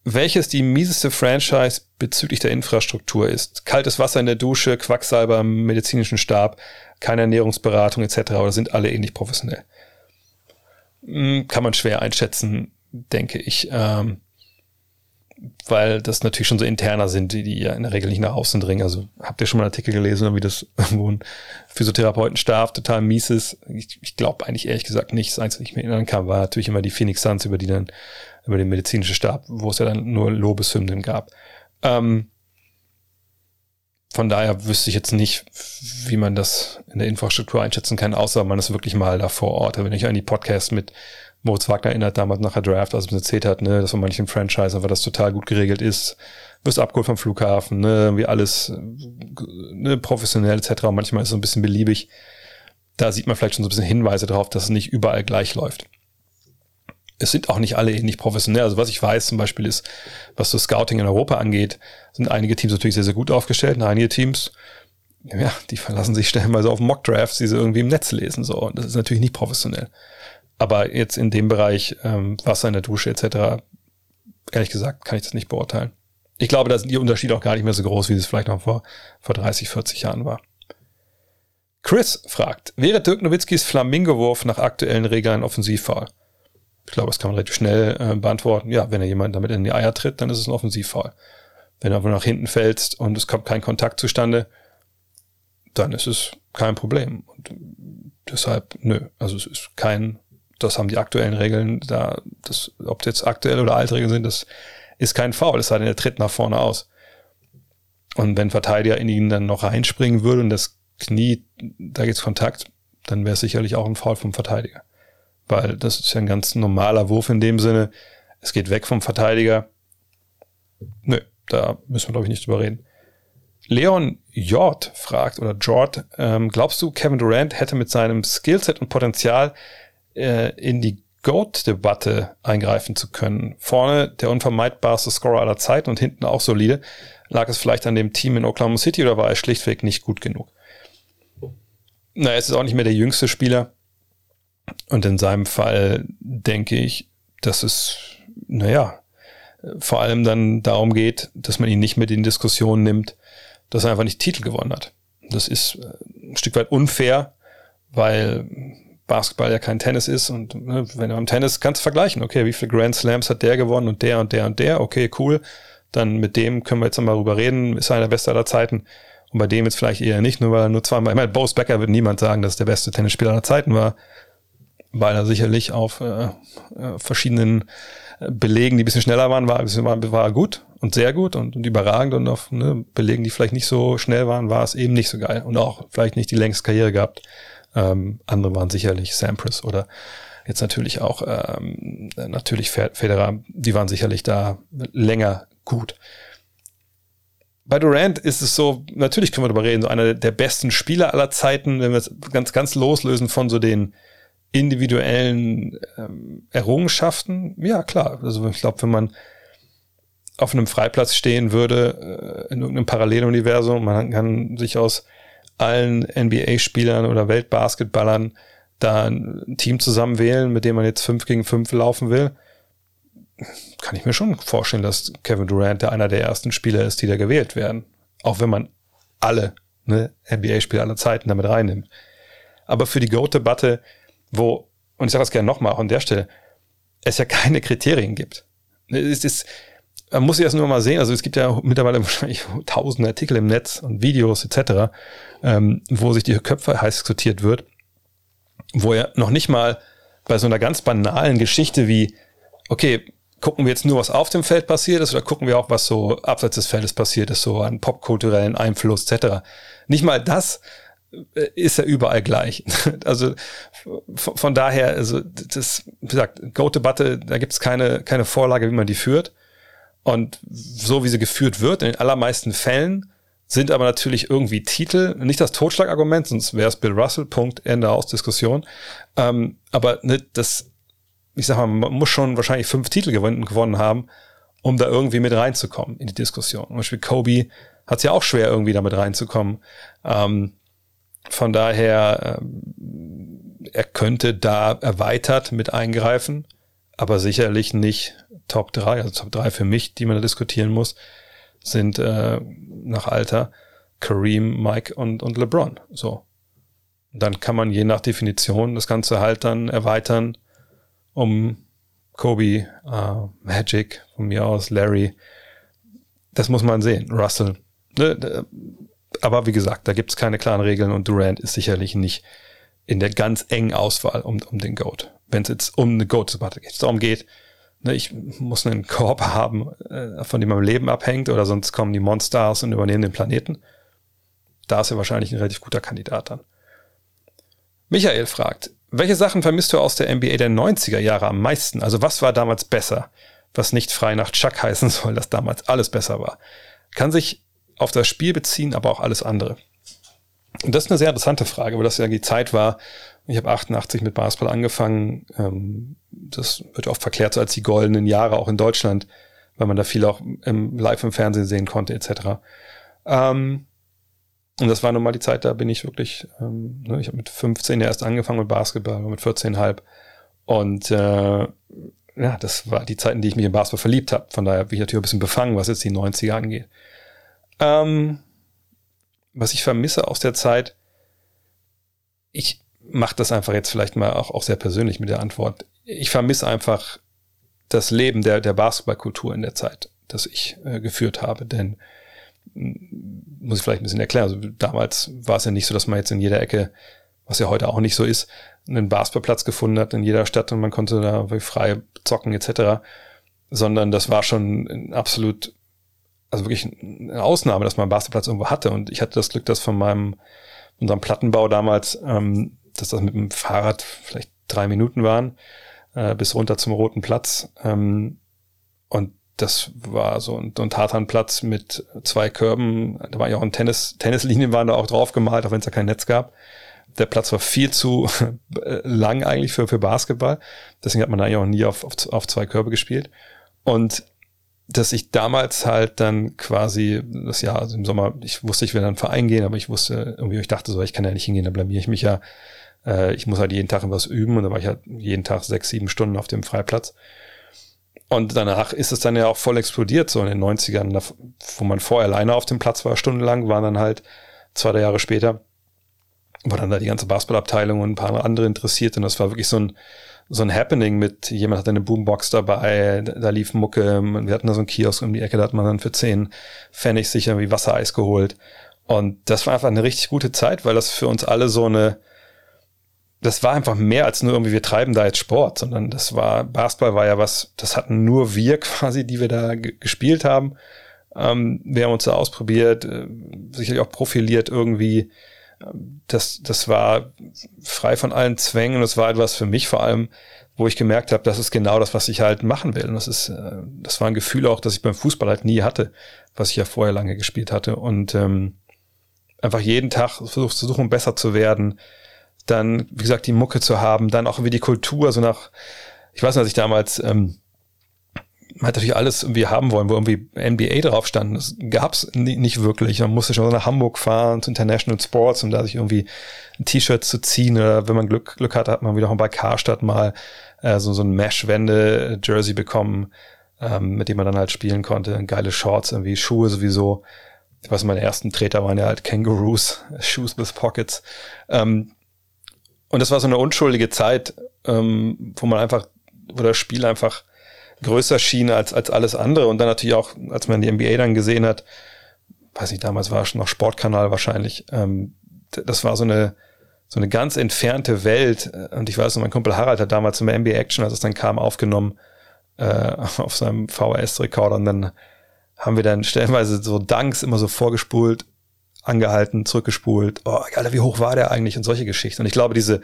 welches die mieseste Franchise bezüglich der Infrastruktur ist. Kaltes Wasser in der Dusche, Quacksalber medizinischen Stab, keine Ernährungsberatung etc. oder sind alle ähnlich professionell? Hm, kann man schwer einschätzen, denke ich. Ähm, weil das natürlich schon so interner sind, die, die ja in der Regel nicht nach außen dringen. Also habt ihr schon mal einen Artikel gelesen, wie das irgendwo ein Physiotherapeutenstab total mies ist? Ich, ich glaube eigentlich ehrlich gesagt nicht. Das Einzige, was ich mir erinnern kann, war natürlich immer die Phoenix Suns, über die dann über den medizinischen Stab, wo es ja dann nur Lobeshymnen gab. Ähm, von daher wüsste ich jetzt nicht, wie man das in der Infrastruktur einschätzen kann, außer man ist wirklich mal da vor Ort. Wenn ich an die Podcast mit Moritz Wagner erinnert, damals nach der Draft, als er erzählt hat, ne, dass von manchen Franchise einfach das total gut geregelt ist, wirst abgeholt vom Flughafen, ne, wie alles ne, professionell etc. Manchmal ist es so ein bisschen beliebig. Da sieht man vielleicht schon so ein bisschen Hinweise darauf, dass es nicht überall gleich läuft es sind auch nicht alle ähnlich professionell. Also was ich weiß zum Beispiel ist, was so Scouting in Europa angeht, sind einige Teams natürlich sehr, sehr gut aufgestellt und einige Teams, ja, die verlassen sich stellenweise auf Mock-Drafts, die sie irgendwie im Netz lesen. So. Und das ist natürlich nicht professionell. Aber jetzt in dem Bereich ähm, Wasser in der Dusche etc., ehrlich gesagt, kann ich das nicht beurteilen. Ich glaube, da sind die Unterschiede auch gar nicht mehr so groß, wie es vielleicht noch vor, vor 30, 40 Jahren war. Chris fragt, wäre Dirk Nowitzkis Flamingo-Wurf nach aktuellen Regeln ein Offensivfall? Ich glaube, das kann man relativ schnell äh, beantworten. Ja, wenn er jemand damit in die Eier tritt, dann ist es ein Offensivfall. Wenn er aber nach hinten fällt und es kommt kein Kontakt zustande, dann ist es kein Problem. Und deshalb, nö, also es ist kein, das haben die aktuellen Regeln, da, das, ob jetzt aktuell oder alte Regeln sind, das ist kein Foul, es sei denn, er tritt nach vorne aus. Und wenn Verteidiger in ihn dann noch reinspringen würde und das Knie, da gibt's Kontakt, dann wäre es sicherlich auch ein Foul vom Verteidiger weil das ist ja ein ganz normaler Wurf in dem Sinne. Es geht weg vom Verteidiger. Nö, Da müssen wir, glaube ich, nicht drüber reden. Leon Jord fragt, oder Jord, ähm, glaubst du, Kevin Durant hätte mit seinem Skillset und Potenzial äh, in die GOAT-Debatte eingreifen zu können? Vorne der unvermeidbarste Scorer aller Zeiten und hinten auch solide. Lag es vielleicht an dem Team in Oklahoma City oder war er schlichtweg nicht gut genug? Na, es ist auch nicht mehr der jüngste Spieler. Und in seinem Fall denke ich, dass es, naja, vor allem dann darum geht, dass man ihn nicht mit in Diskussionen nimmt, dass er einfach nicht Titel gewonnen hat. Das ist äh, ein Stück weit unfair, weil Basketball ja kein Tennis ist und ne, wenn du am Tennis kannst du vergleichen, okay, wie viele Grand Slams hat der gewonnen und der und der und der, okay, cool, dann mit dem können wir jetzt mal rüber reden, ist einer der Beste aller Zeiten. Und bei dem jetzt vielleicht eher nicht, nur weil er nur zweimal, ich meine, Bose Becker wird niemand sagen, dass er der beste Tennisspieler aller Zeiten war, weil er sicherlich auf äh, äh verschiedenen Belegen, die ein bisschen schneller waren, war, war, war gut und sehr gut und, und überragend und auf ne, Belegen, die vielleicht nicht so schnell waren, war es eben nicht so geil und auch vielleicht nicht die längste Karriere gehabt. Ähm, andere waren sicherlich Sampras oder jetzt natürlich auch ähm, natürlich Federer, die waren sicherlich da länger gut. Bei Durant ist es so, natürlich können wir darüber reden, so einer der besten Spieler aller Zeiten, wenn wir es ganz, ganz loslösen von so den individuellen ähm, Errungenschaften, ja klar. Also ich glaube, wenn man auf einem Freiplatz stehen würde, äh, in irgendeinem Paralleluniversum, man kann sich aus allen NBA-Spielern oder Weltbasketballern da ein Team zusammen wählen, mit dem man jetzt fünf gegen fünf laufen will, kann ich mir schon vorstellen, dass Kevin Durant der einer der ersten Spieler ist, die da gewählt werden. Auch wenn man alle ne, NBA-Spieler aller Zeiten damit reinnimmt. Aber für die GOAT-Debatte wo, und ich sage das gerne nochmal auch an der Stelle, es ja keine Kriterien gibt. Es ist, man muss sich das nur mal sehen. Also es gibt ja mittlerweile wahrscheinlich tausende Artikel im Netz und Videos etc., ähm, wo sich die Köpfe heiß diskutiert wird, wo ja noch nicht mal bei so einer ganz banalen Geschichte wie, okay, gucken wir jetzt nur, was auf dem Feld passiert ist, oder gucken wir auch, was so abseits des Feldes passiert ist, so an popkulturellen Einfluss etc. Nicht mal das ist er überall gleich. Also von daher, also das, wie gesagt, Go-Debatte, da gibt es keine, keine Vorlage, wie man die führt. Und so wie sie geführt wird, in den allermeisten Fällen, sind aber natürlich irgendwie Titel, nicht das Totschlagargument, sonst wäre es Bill Russell, Punkt, Ende aus Diskussion. Ähm, aber ne, das, ich sag mal, man muss schon wahrscheinlich fünf Titel gewonnen, gewonnen haben, um da irgendwie mit reinzukommen in die Diskussion. Zum Beispiel Kobe hat es ja auch schwer, irgendwie damit reinzukommen. Ähm, von daher, ähm, er könnte da erweitert mit eingreifen, aber sicherlich nicht Top 3. Also Top 3 für mich, die man da diskutieren muss, sind äh, nach Alter Kareem, Mike und, und LeBron. So. Dann kann man je nach Definition das Ganze halt dann erweitern um Kobe, uh, Magic, von mir aus Larry. Das muss man sehen. Russell. Aber wie gesagt, da gibt es keine klaren Regeln und Durant ist sicherlich nicht in der ganz engen Auswahl um, um den Goat. Wenn es jetzt um eine Goat-Debatte geht, darum geht, ne, ich muss einen Korb haben, äh, von dem mein Leben abhängt, oder sonst kommen die Monsters und übernehmen den Planeten. Da ist er wahrscheinlich ein relativ guter Kandidat dann. Michael fragt, welche Sachen vermisst du aus der NBA der 90er Jahre am meisten? Also was war damals besser? Was nicht frei nach Chuck heißen soll, dass damals alles besser war. Kann sich auf das Spiel beziehen, aber auch alles andere? Und das ist eine sehr interessante Frage, weil das ja die Zeit war. Ich habe 88 mit Basketball angefangen. Ähm, das wird oft verklärt so als die goldenen Jahre auch in Deutschland, weil man da viel auch im, live im Fernsehen sehen konnte etc. Ähm, und das war nun mal die Zeit, da bin ich wirklich, ähm, ne, ich habe mit 15 ja erst angefangen mit Basketball, mit 14,5. Und äh, ja, das war die Zeit, in die ich mich in Basketball verliebt habe. Von daher bin ich natürlich ein bisschen befangen, was jetzt die 90er angeht. Ähm, was ich vermisse aus der Zeit, ich mache das einfach jetzt vielleicht mal auch, auch sehr persönlich mit der Antwort. Ich vermisse einfach das Leben der, der Basketballkultur in der Zeit, das ich äh, geführt habe. Denn muss ich vielleicht ein bisschen erklären. Also damals war es ja nicht so, dass man jetzt in jeder Ecke, was ja heute auch nicht so ist, einen Basketballplatz gefunden hat in jeder Stadt und man konnte da frei zocken etc. Sondern das war schon absolut also wirklich eine Ausnahme, dass man einen Basketballplatz irgendwo hatte. Und ich hatte das Glück, dass von meinem, unserem Plattenbau damals, ähm, dass das mit dem Fahrrad vielleicht drei Minuten waren, äh, bis runter zum Roten Platz. Ähm, und das war so ein, so ein Tartanplatz mit zwei Körben. Da war ja auch ein Tennis, Tennislinien waren da auch drauf gemalt, auch wenn es da kein Netz gab. Der Platz war viel zu lang eigentlich für, für Basketball. Deswegen hat man da eigentlich auch nie auf, auf, auf zwei Körbe gespielt. Und dass ich damals halt dann quasi das Jahr, also im Sommer, ich wusste, ich will dann Verein gehen, aber ich wusste irgendwie, ich dachte so, ich kann ja nicht hingehen, da blamier ich mich ja. Äh, ich muss halt jeden Tag was üben und da war ich halt jeden Tag sechs, sieben Stunden auf dem Freiplatz. Und danach ist es dann ja auch voll explodiert, so in den 90ern, wo man vorher alleine auf dem Platz war, stundenlang, waren dann halt zwei, drei Jahre später, war dann da die ganze Basketballabteilung und ein paar andere interessiert und das war wirklich so ein, so ein Happening mit, jemand hat eine Boombox dabei, da lief Mucke, wir hatten da so einen Kiosk um die Ecke, da hat man dann für zehn Pfennig sich irgendwie Wassereis geholt. Und das war einfach eine richtig gute Zeit, weil das für uns alle so eine, das war einfach mehr als nur irgendwie, wir treiben da jetzt Sport, sondern das war, Basketball war ja was, das hatten nur wir quasi, die wir da gespielt haben. Ähm, wir haben uns da ausprobiert, äh, sicherlich auch profiliert irgendwie. Das, das war frei von allen Zwängen und das war etwas für mich vor allem, wo ich gemerkt habe, das ist genau das, was ich halt machen will. Und das ist, äh, das war ein Gefühl auch, das ich beim Fußball halt nie hatte, was ich ja vorher lange gespielt hatte. Und ähm, einfach jeden Tag versucht zu suchen, besser zu werden, dann, wie gesagt, die Mucke zu haben, dann auch wie die Kultur, so nach, ich weiß nicht, als ich damals, ähm, man hat natürlich alles irgendwie haben wollen, wo irgendwie NBA drauf stand. Das gab's nicht wirklich. Man musste schon nach Hamburg fahren zu International Sports, um da sich irgendwie ein T-Shirt zu ziehen. Oder wenn man Glück, Glück hatte, hat man wieder auch bei Karstadt mal äh, so, so ein Mesh-Wände-Jersey bekommen, ähm, mit dem man dann halt spielen konnte. Geile Shorts, irgendwie Schuhe sowieso. Ich weiß, meine ersten Treter waren ja halt Kangaroos, Shoes with Pockets. Ähm, und das war so eine unschuldige Zeit, ähm, wo man einfach, wo das Spiel einfach größer schien als, als alles andere. Und dann natürlich auch, als man die NBA dann gesehen hat, weiß nicht, damals war es noch Sportkanal wahrscheinlich, ähm, das war so eine, so eine ganz entfernte Welt. Und ich weiß noch, mein Kumpel Harald hat damals im NBA Action, als es dann kam, aufgenommen äh, auf seinem VHS-Rekorder. Und dann haben wir dann stellenweise so Danks immer so vorgespult angehalten, zurückgespult. Oh, Alter, wie hoch war der eigentlich und solche Geschichten. Und ich glaube, diese,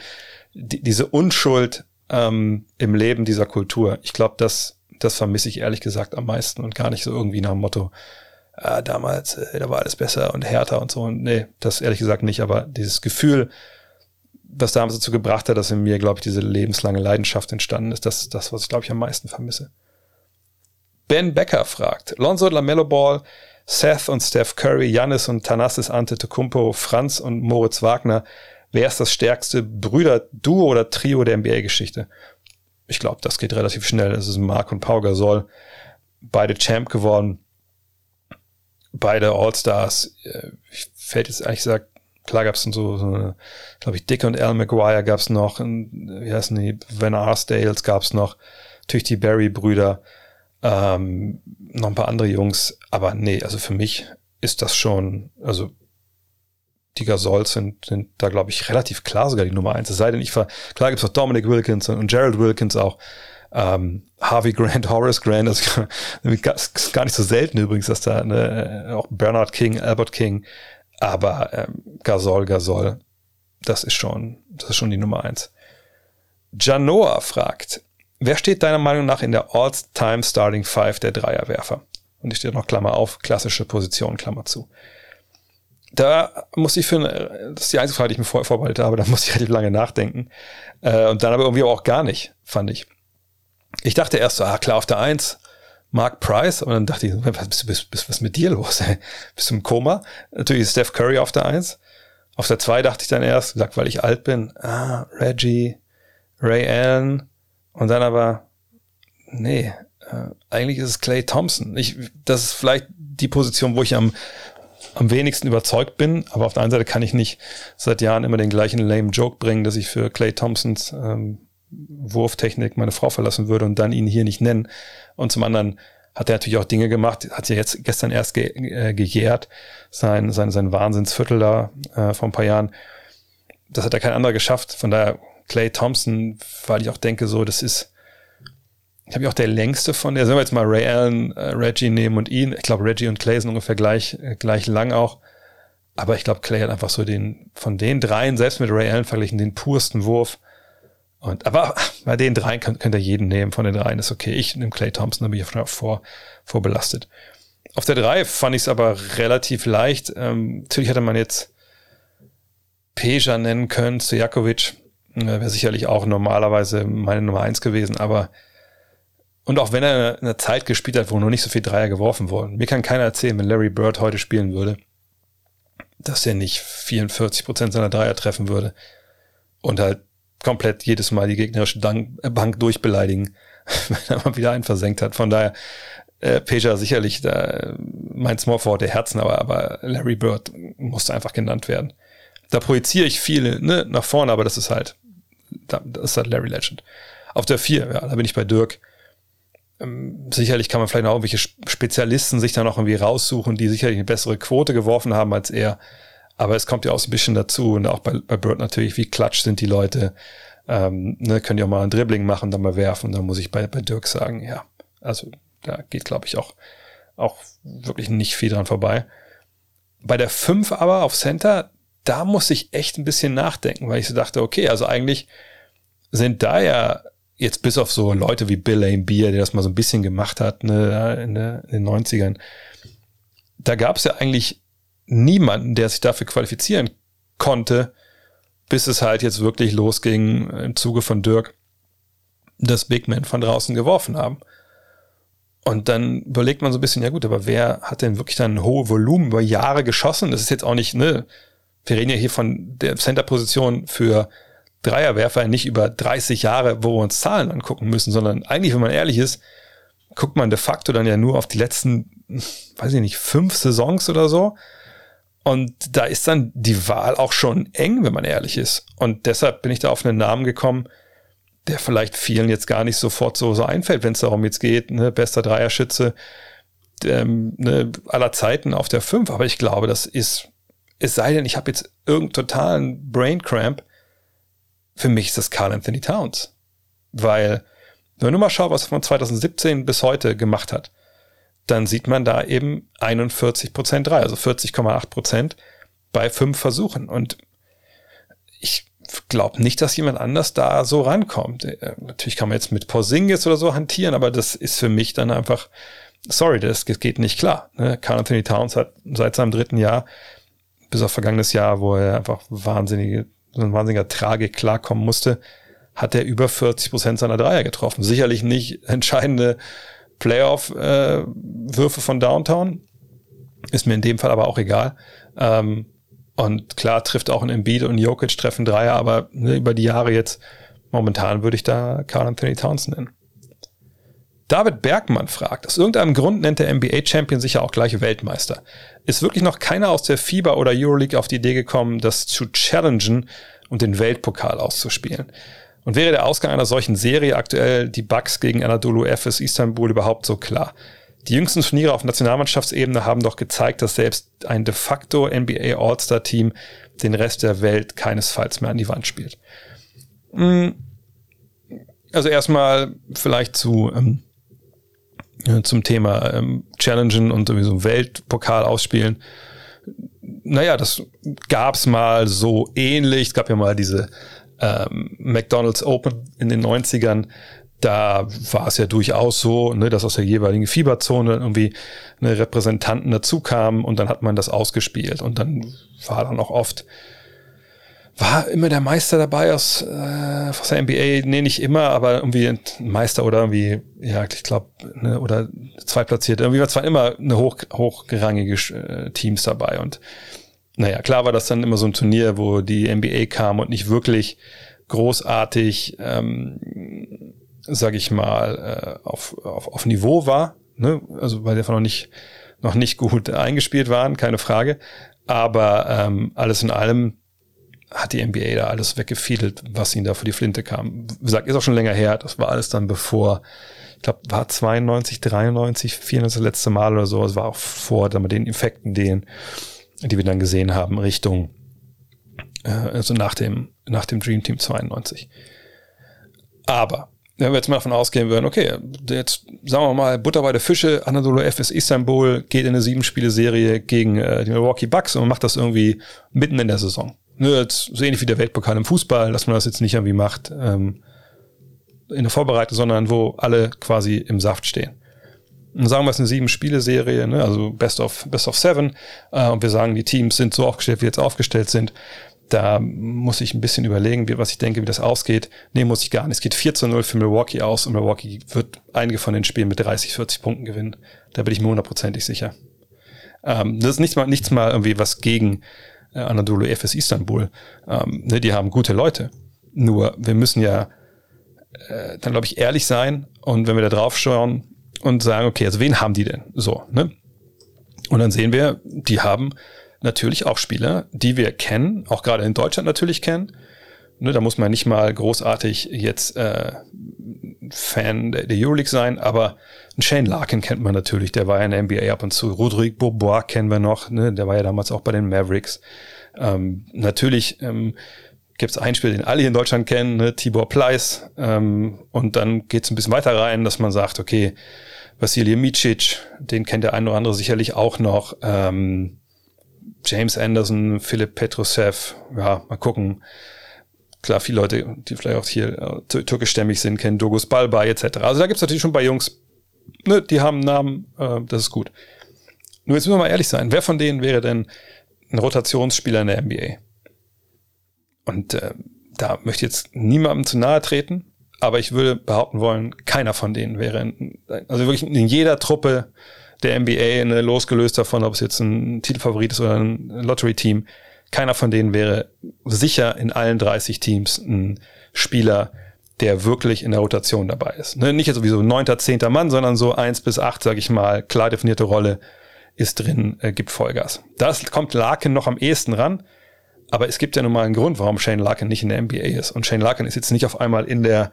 die, diese Unschuld ähm, im Leben dieser Kultur, ich glaube, das, das vermisse ich ehrlich gesagt am meisten und gar nicht so irgendwie nach dem Motto, ah, damals, äh, da war alles besser und härter und so. Und nee, das ehrlich gesagt nicht, aber dieses Gefühl, was damals dazu gebracht hat, dass in mir, glaube ich, diese lebenslange Leidenschaft entstanden ist, das das, was ich, glaube ich, am meisten vermisse. Ben Becker fragt, Lonzo Lamello Ball Seth und Steph Curry, Janis und Thanasis Antetokounmpo, Franz und Moritz Wagner. Wer ist das stärkste Brüder-Duo oder Trio der NBA-Geschichte? Ich glaube, das geht relativ schnell. Es ist Mark und Pau Gasol. Beide Champ geworden. Beide All-Stars. Äh, ich fällt jetzt ehrlich gesagt, klar gab es so, so glaube ich, Dick und Al McGuire gab es noch. Wie heißen die? Van Arsdales gab es noch. Natürlich die Barry-Brüder. Ähm, noch ein paar andere Jungs, aber nee, also für mich ist das schon, also die Gasols sind, sind da, glaube ich, relativ klar sogar die Nummer eins. Es sei denn, ich ver klar gibt's noch Dominic Wilkins und Gerald Wilkins auch. Ähm, Harvey Grant, Horace Grant, das ist gar nicht so selten übrigens, dass da ne, auch Bernard King, Albert King, aber ähm, Gasol, Gasol, das ist schon, das ist schon die Nummer eins. Janoa fragt, Wer steht deiner Meinung nach in der All-Time Starting Five der Dreierwerfer? Und ich stehe noch Klammer auf, klassische Position, Klammer zu. Da muss ich für, das ist die einzige Frage, die ich mir vorher vorbereitet habe, da muss ich relativ lange nachdenken. Äh, und dann aber irgendwie auch gar nicht, fand ich. Ich dachte erst so, ah klar, auf der Eins, Mark Price, und dann dachte ich, was, bist, bist, bist, was ist mit dir los? Bist du im Koma? Natürlich ist Steph Curry auf der Eins. Auf der Zwei dachte ich dann erst, gesagt, weil ich alt bin, ah, Reggie, Ray Allen, und dann aber, nee, äh, eigentlich ist es Clay Thompson. Ich, das ist vielleicht die Position, wo ich am, am wenigsten überzeugt bin, aber auf der einen Seite kann ich nicht seit Jahren immer den gleichen lame Joke bringen, dass ich für Clay Thompsons ähm, Wurftechnik meine Frau verlassen würde und dann ihn hier nicht nennen. Und zum anderen hat er natürlich auch Dinge gemacht, hat ja jetzt gestern erst ge äh, gejährt, sein, sein, sein Wahnsinnsviertel da äh, vor ein paar Jahren. Das hat ja kein anderer geschafft. Von daher Clay Thompson, weil ich auch denke, so, das ist, ich habe ja auch der längste von der, sollen wir jetzt mal Ray Allen, äh, Reggie nehmen und ihn. Ich glaube, Reggie und Clay sind ungefähr gleich, äh, gleich lang auch. Aber ich glaube, Clay hat einfach so den, von den dreien, selbst mit Ray Allen verglichen, den pursten Wurf. Und, aber bei den dreien könnt, könnt ihr jeden nehmen, von den dreien ist okay. Ich nehme Clay Thompson, da bin ich vor, vorbelastet. Auf der drei fand ich es aber relativ leicht. Ähm, natürlich hätte man jetzt Peja nennen können, Stojakovic, äh, wäre sicherlich auch normalerweise meine Nummer eins gewesen, aber und auch wenn er in einer Zeit gespielt hat, wo noch nicht so viel Dreier geworfen wurden. Mir kann keiner erzählen, wenn Larry Bird heute spielen würde, dass er nicht 44 Prozent seiner Dreier treffen würde und halt komplett jedes Mal die gegnerische Bank durchbeleidigen, wenn er mal wieder einen versenkt hat. Von daher, äh, Peja sicherlich da, mein Small Forward der Herzen, aber, aber Larry Bird musste einfach genannt werden. Da projiziere ich viel ne, nach vorne, aber das ist halt, das ist halt Larry Legend. Auf der vier, ja, da bin ich bei Dirk. Ähm, sicherlich kann man vielleicht noch irgendwelche Spezialisten sich da noch irgendwie raussuchen, die sicherlich eine bessere Quote geworfen haben als er. Aber es kommt ja auch so ein bisschen dazu und auch bei, bei Bird natürlich, wie klatsch sind die Leute. Ähm, ne, können die auch mal ein Dribbling machen, dann mal werfen. Da muss ich bei, bei Dirk sagen, ja, also da geht, glaube ich, auch, auch wirklich nicht viel dran vorbei. Bei der 5 aber auf Center, da muss ich echt ein bisschen nachdenken, weil ich so dachte, okay, also eigentlich sind da ja jetzt bis auf so Leute wie Bill Lane Beer, der das mal so ein bisschen gemacht hat ne, in, der, in den 90ern, da gab es ja eigentlich niemanden, der sich dafür qualifizieren konnte, bis es halt jetzt wirklich losging im Zuge von Dirk, dass Big Men von draußen geworfen haben. Und dann überlegt man so ein bisschen, ja gut, aber wer hat denn wirklich dann ein hohe Volumen über Jahre geschossen? Das ist jetzt auch nicht, ne, wir reden ja hier von der Center-Position für Dreierwerfer nicht über 30 Jahre, wo wir uns Zahlen angucken müssen, sondern eigentlich, wenn man ehrlich ist, guckt man de facto dann ja nur auf die letzten, weiß ich nicht, fünf Saisons oder so. Und da ist dann die Wahl auch schon eng, wenn man ehrlich ist. Und deshalb bin ich da auf einen Namen gekommen, der vielleicht vielen jetzt gar nicht sofort so, so einfällt, wenn es darum jetzt geht, ne, bester Dreierschütze ähm, ne, aller Zeiten auf der 5. Aber ich glaube, das ist, es sei denn, ich habe jetzt irgendeinen totalen Brain Cramp. Für mich ist das Carl Anthony Towns. Weil, wenn du mal schaust, was er von 2017 bis heute gemacht hat, dann sieht man da eben 41 Prozent drei, also 40,8 Prozent bei fünf Versuchen. Und ich glaube nicht, dass jemand anders da so rankommt. Äh, natürlich kann man jetzt mit Porzingis oder so hantieren, aber das ist für mich dann einfach, sorry, das geht nicht klar. Ne? Carl Anthony Towns hat seit seinem dritten Jahr, bis auf vergangenes Jahr, wo er einfach wahnsinnige, so ein wahnsinniger Tragik klarkommen musste, hat er über 40 Prozent seiner Dreier getroffen. Sicherlich nicht entscheidende Playoff-Würfe von Downtown. Ist mir in dem Fall aber auch egal. Ähm, und klar trifft auch ein Embiid und Jokic treffen Dreier, aber ne, über die Jahre jetzt, momentan würde ich da Carl Anthony Towns nennen. David Bergmann fragt, aus irgendeinem Grund nennt der NBA-Champion sicher auch gleich Weltmeister. Ist wirklich noch keiner aus der FIBA oder Euroleague auf die Idee gekommen, das zu challengen und den Weltpokal auszuspielen? Und wäre der Ausgang einer solchen Serie aktuell die Bucks gegen Anadolu Efes Istanbul überhaupt so klar? Die jüngsten Turniere auf Nationalmannschaftsebene haben doch gezeigt, dass selbst ein de facto NBA All-Star-Team den Rest der Welt keinesfalls mehr an die Wand spielt. Hm. Also erstmal vielleicht zu ähm, zum Thema ähm, Challengen und sowieso Weltpokal ausspielen. Naja, das gab's mal so ähnlich. Es gab ja mal diese ähm, McDonald's Open in den 90ern, da war es ja durchaus so, ne, dass aus der jeweiligen Fieberzone irgendwie eine Repräsentanten dazu kamen und dann hat man das ausgespielt und dann war dann auch oft war immer der Meister dabei aus, äh, aus der NBA, nee, nicht immer, aber irgendwie ein Meister oder irgendwie, ja, ich glaube, ne, oder zweitplatziert. Irgendwie war zwar immer eine hoch, hochgerangige äh, Teams dabei und naja, klar war das dann immer so ein Turnier, wo die NBA kam und nicht wirklich großartig, ähm, sag ich mal, äh, auf, auf, auf Niveau war, ne? also weil die einfach noch nicht, noch nicht gut eingespielt waren, keine Frage. Aber ähm, alles in allem hat die NBA da alles weggefiedelt, was ihnen da für die Flinte kam. Wie gesagt, ist auch schon länger her. Das war alles dann bevor, ich glaube, war 92, 93, 94 das letzte Mal oder so. Es war auch vor dann mit den Infekten, den die wir dann gesehen haben, Richtung, äh, also nach dem, nach dem Dream Team 92. Aber, wenn wir jetzt mal davon ausgehen würden, okay, jetzt sagen wir mal, Butter bei der Fische, Anadolu FS Istanbul geht in eine Sieben-Spiele-Serie gegen äh, die Milwaukee Bucks und macht das irgendwie mitten in der Saison. Jetzt so ähnlich wie der Weltpokal im Fußball, dass man das jetzt nicht irgendwie macht. Ähm, in der Vorbereitung, sondern wo alle quasi im Saft stehen. Und sagen wir es eine Sieben-Spiele-Serie, ne? also Best of, Best of Seven. Äh, und wir sagen, die Teams sind so aufgestellt, wie jetzt aufgestellt sind. Da muss ich ein bisschen überlegen, wie, was ich denke, wie das ausgeht. Nee, muss ich gar nicht. Es geht 4 zu 0 für Milwaukee aus und Milwaukee wird einige von den Spielen mit 30, 40 Punkten gewinnen. Da bin ich mir hundertprozentig sicher. Ähm, das ist nichts mal, nichts mal irgendwie was gegen äh, Anadolu Efes Istanbul. Ähm, ne, die haben gute Leute. Nur, wir müssen ja äh, dann, glaube ich, ehrlich sein und wenn wir da drauf schauen und sagen, okay, also wen haben die denn? So, ne? Und dann sehen wir, die haben natürlich auch Spieler, die wir kennen, auch gerade in Deutschland natürlich kennen. Ne, da muss man nicht mal großartig jetzt äh, Fan der, der Euroleague sein, aber Shane Larkin kennt man natürlich, der war ja in der NBA ab und zu. Rodrigue Bourbois kennen wir noch, ne, der war ja damals auch bei den Mavericks. Ähm, natürlich ähm, gibt es einen Spieler, den alle hier in Deutschland kennen, ne, Tibor Pleiss. Ähm, und dann geht es ein bisschen weiter rein, dass man sagt, okay, Vasilij Micic, den kennt der eine oder andere sicherlich auch noch. Ähm, James Anderson, Philipp Petrusev, ja, mal gucken. Klar, viele Leute, die vielleicht auch hier äh, türkischstämmig sind, kennen Dogus Balba etc. Also da gibt's natürlich schon bei Jungs, ne, die haben einen Namen, äh, das ist gut. Nur jetzt müssen wir mal ehrlich sein, wer von denen wäre denn ein Rotationsspieler in der NBA? Und äh, da möchte ich jetzt niemandem zu nahe treten, aber ich würde behaupten wollen, keiner von denen wäre, in, also wirklich in jeder Truppe der NBA, ne, losgelöst davon, ob es jetzt ein Titelfavorit ist oder ein Lottery-Team, keiner von denen wäre sicher in allen 30 Teams ein Spieler, der wirklich in der Rotation dabei ist. Ne, nicht jetzt sowieso neunter, zehnter Mann, sondern so eins bis acht, sag ich mal, klar definierte Rolle ist drin, äh, gibt Vollgas. Das kommt Larkin noch am ehesten ran, aber es gibt ja nun mal einen Grund, warum Shane Larkin nicht in der NBA ist. Und Shane Larkin ist jetzt nicht auf einmal in der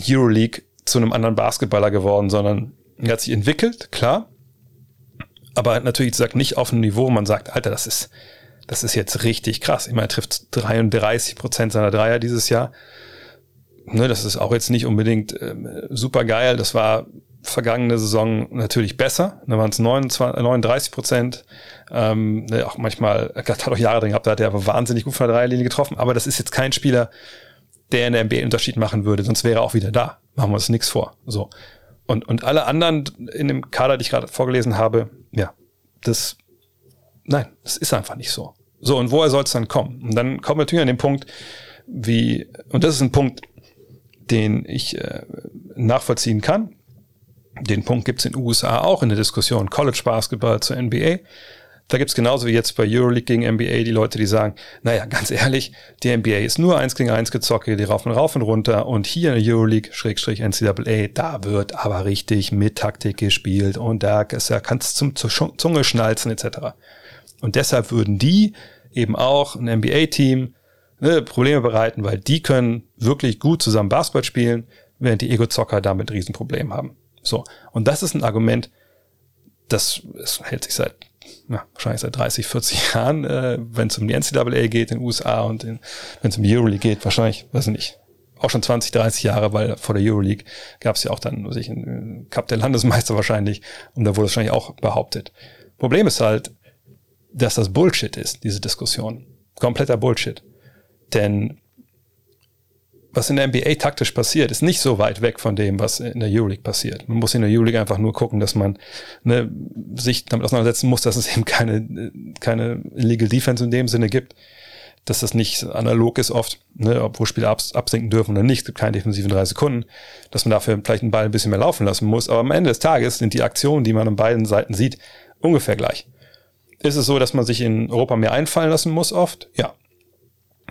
Euroleague zu einem anderen Basketballer geworden, sondern er hat sich entwickelt, klar, aber natürlich sagt nicht auf einem Niveau, wo man sagt, Alter, das ist, das ist jetzt richtig krass. Ich meine, er trifft 33 Prozent seiner Dreier dieses Jahr. Ne, das ist auch jetzt nicht unbedingt ähm, super geil. Das war vergangene Saison natürlich besser. Da waren es 39 Prozent. Ähm, ne, auch manchmal, hat auch Jahre drin gehabt, da hat er aber wahnsinnig gut von der Dreierlinie getroffen. Aber das ist jetzt kein Spieler, der in der NBA Unterschied machen würde, sonst wäre er auch wieder da. Machen wir uns nichts vor. So. Und, und alle anderen in dem Kader, die ich gerade vorgelesen habe, ja, das, nein, das ist einfach nicht so. So, und woher soll es dann kommen? Und dann wir natürlich an den Punkt, wie, und das ist ein Punkt, den ich äh, nachvollziehen kann. Den Punkt gibt es in den USA auch in der Diskussion College Basketball zur NBA. Da gibt's genauso wie jetzt bei Euroleague gegen NBA die Leute, die sagen, naja, ganz ehrlich, die NBA ist nur eins gegen eins gezocke, die raufen rauf und runter und hier in der Euroleague, Schrägstrich NCAA, da wird aber richtig mit Taktik gespielt und da, kannst du zum Zunge schnalzen etc. Und deshalb würden die eben auch ein NBA-Team ne, Probleme bereiten, weil die können wirklich gut zusammen Basketball spielen, während die Ego-Zocker damit ein Riesenproblem haben. So. Und das ist ein Argument, das, das hält sich seit ja, wahrscheinlich seit 30, 40 Jahren, äh, wenn es um die NCAA geht in den USA und wenn es um die Euroleague geht, wahrscheinlich, weiß ich nicht, auch schon 20, 30 Jahre, weil vor der Euroleague gab es ja auch dann, weiß ich, einen Cup der Landesmeister wahrscheinlich und da wurde es wahrscheinlich auch behauptet. Problem ist halt, dass das Bullshit ist, diese Diskussion. Kompletter Bullshit. Denn was in der NBA taktisch passiert, ist nicht so weit weg von dem, was in der Euroleague passiert. Man muss in der Euroleague einfach nur gucken, dass man ne, sich damit auseinandersetzen muss, dass es eben keine, keine Illegal Defense in dem Sinne gibt, dass das nicht analog ist oft, ne, obwohl Spieler abs absinken dürfen oder nicht, es gibt keine defensiven drei Sekunden, dass man dafür vielleicht einen Ball ein bisschen mehr laufen lassen muss. Aber am Ende des Tages sind die Aktionen, die man an beiden Seiten sieht, ungefähr gleich. Ist es so, dass man sich in Europa mehr einfallen lassen muss oft? Ja,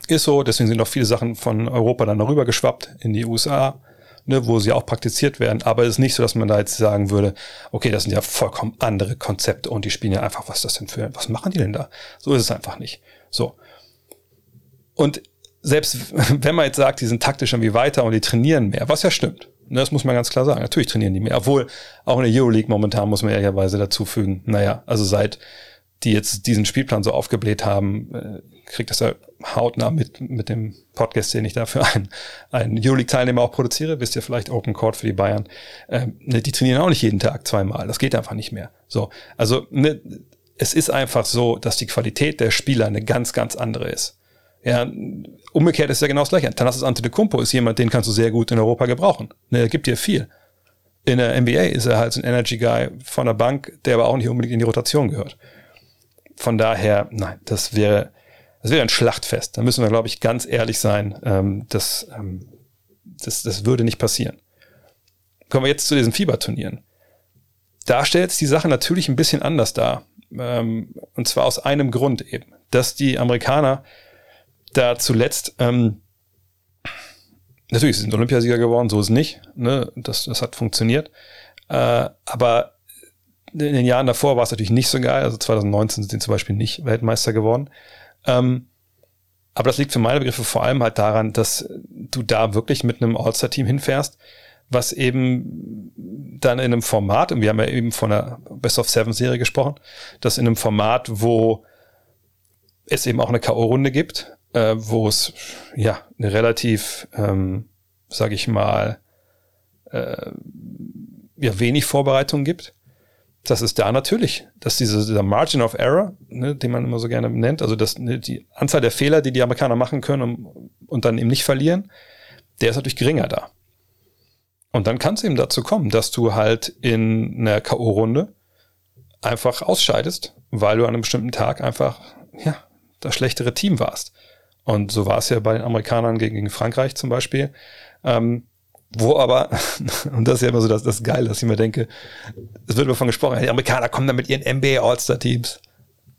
ist so, deswegen sind auch viele Sachen von Europa dann darüber geschwappt in die USA, ne, wo sie auch praktiziert werden. Aber es ist nicht so, dass man da jetzt sagen würde, okay, das sind ja vollkommen andere Konzepte und die spielen ja einfach, was das denn für, was machen die denn da? So ist es einfach nicht. So. Und selbst wenn man jetzt sagt, die sind taktisch irgendwie weiter und die trainieren mehr, was ja stimmt. Ne, das muss man ganz klar sagen. Natürlich trainieren die mehr. Obwohl, auch in der Euroleague momentan muss man ehrlicherweise dazu fügen, naja, also seit die jetzt diesen Spielplan so aufgebläht haben, äh, kriegt das ja hautnah mit, mit dem Podcast, den ich dafür einen, einen Euroleague-Teilnehmer auch produziere. Wisst ihr vielleicht Open Court für die Bayern. Ähm, ne, die trainieren auch nicht jeden Tag zweimal. Das geht einfach nicht mehr. So. Also, ne, es ist einfach so, dass die Qualität der Spieler eine ganz, ganz andere ist. Ja, umgekehrt ist ja genau das gleiche. Thanasis Antetokounmpo ist jemand, den kannst du sehr gut in Europa gebrauchen. Ne, er gibt dir viel. In der NBA ist er halt so ein Energy Guy von der Bank, der aber auch nicht unbedingt in die Rotation gehört. Von daher, nein, das wäre, das wäre ein Schlachtfest. Da müssen wir, glaube ich, ganz ehrlich sein. Ähm, das, ähm, das, das würde nicht passieren. Kommen wir jetzt zu diesen Fieberturnieren. Da stellt es die Sache natürlich ein bisschen anders dar. Ähm, und zwar aus einem Grund eben, dass die Amerikaner da zuletzt, ähm, natürlich sind Olympiasieger geworden, so ist es nicht. Ne? Das, das hat funktioniert. Äh, aber in den Jahren davor war es natürlich nicht so geil. Also 2019 sind sie zum Beispiel nicht Weltmeister geworden. Ähm, aber das liegt für meine Begriffe vor allem halt daran, dass du da wirklich mit einem All-Star-Team hinfährst, was eben dann in einem Format, und wir haben ja eben von der Best of Seven Serie gesprochen, dass in einem Format, wo es eben auch eine K.O.-Runde gibt, äh, wo es ja eine relativ, ähm, sage ich mal, äh, ja, wenig Vorbereitung gibt, das ist da natürlich, dass diese, dieser Margin of Error, ne, den man immer so gerne nennt, also dass ne, die Anzahl der Fehler, die die Amerikaner machen können und, und dann eben nicht verlieren, der ist natürlich geringer da. Und dann kann es eben dazu kommen, dass du halt in einer K.O.-Runde einfach ausscheidest, weil du an einem bestimmten Tag einfach, ja, das schlechtere Team warst. Und so war es ja bei den Amerikanern gegen, gegen Frankreich zum Beispiel. Ähm, wo aber, und das ist ja immer so das, das Geile, dass ich mir denke, es wird davon gesprochen, die Amerikaner kommen dann mit ihren NBA All-Star-Teams.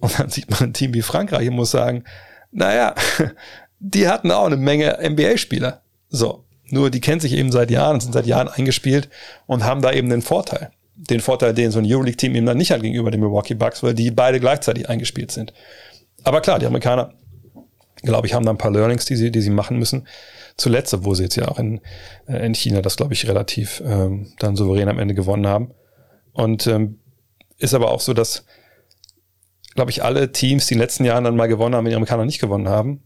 Und dann sieht man ein Team wie Frankreich und muss sagen, naja, die hatten auch eine Menge NBA-Spieler. So. Nur die kennen sich eben seit Jahren, sind seit Jahren eingespielt und haben da eben den Vorteil. Den Vorteil, den so ein Euroleague-Team eben dann nicht hat gegenüber den Milwaukee Bucks, weil die beide gleichzeitig eingespielt sind. Aber klar, die Amerikaner, glaube ich, haben da ein paar Learnings, die sie, die sie machen müssen. Zuletzt, wo sie jetzt ja auch in, äh, in China das, glaube ich, relativ ähm, dann souverän am Ende gewonnen haben. Und ähm, ist aber auch so, dass, glaube ich, alle Teams, die in den letzten Jahren dann mal gewonnen haben, wenn die Amerikaner nicht gewonnen haben,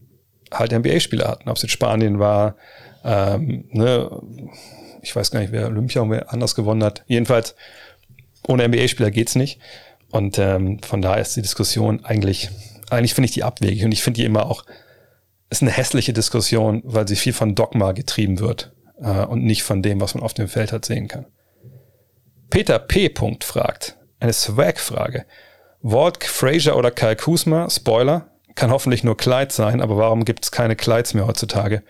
halt NBA-Spieler hatten. Ob es jetzt Spanien war, ähm, ne, ich weiß gar nicht, wer Olympia und wer anders gewonnen hat. Jedenfalls, ohne NBA-Spieler geht's nicht. Und ähm, von daher ist die Diskussion eigentlich, eigentlich finde ich die abwegig und ich finde die immer auch, ist eine hässliche Diskussion, weil sie viel von Dogma getrieben wird äh, und nicht von dem, was man auf dem Feld hat sehen kann. Peter P. fragt, eine Swag-Frage. Walt Fraser oder Kyle Kuzma, Spoiler, kann hoffentlich nur Kleid sein, aber warum gibt es keine Kleids mehr heutzutage?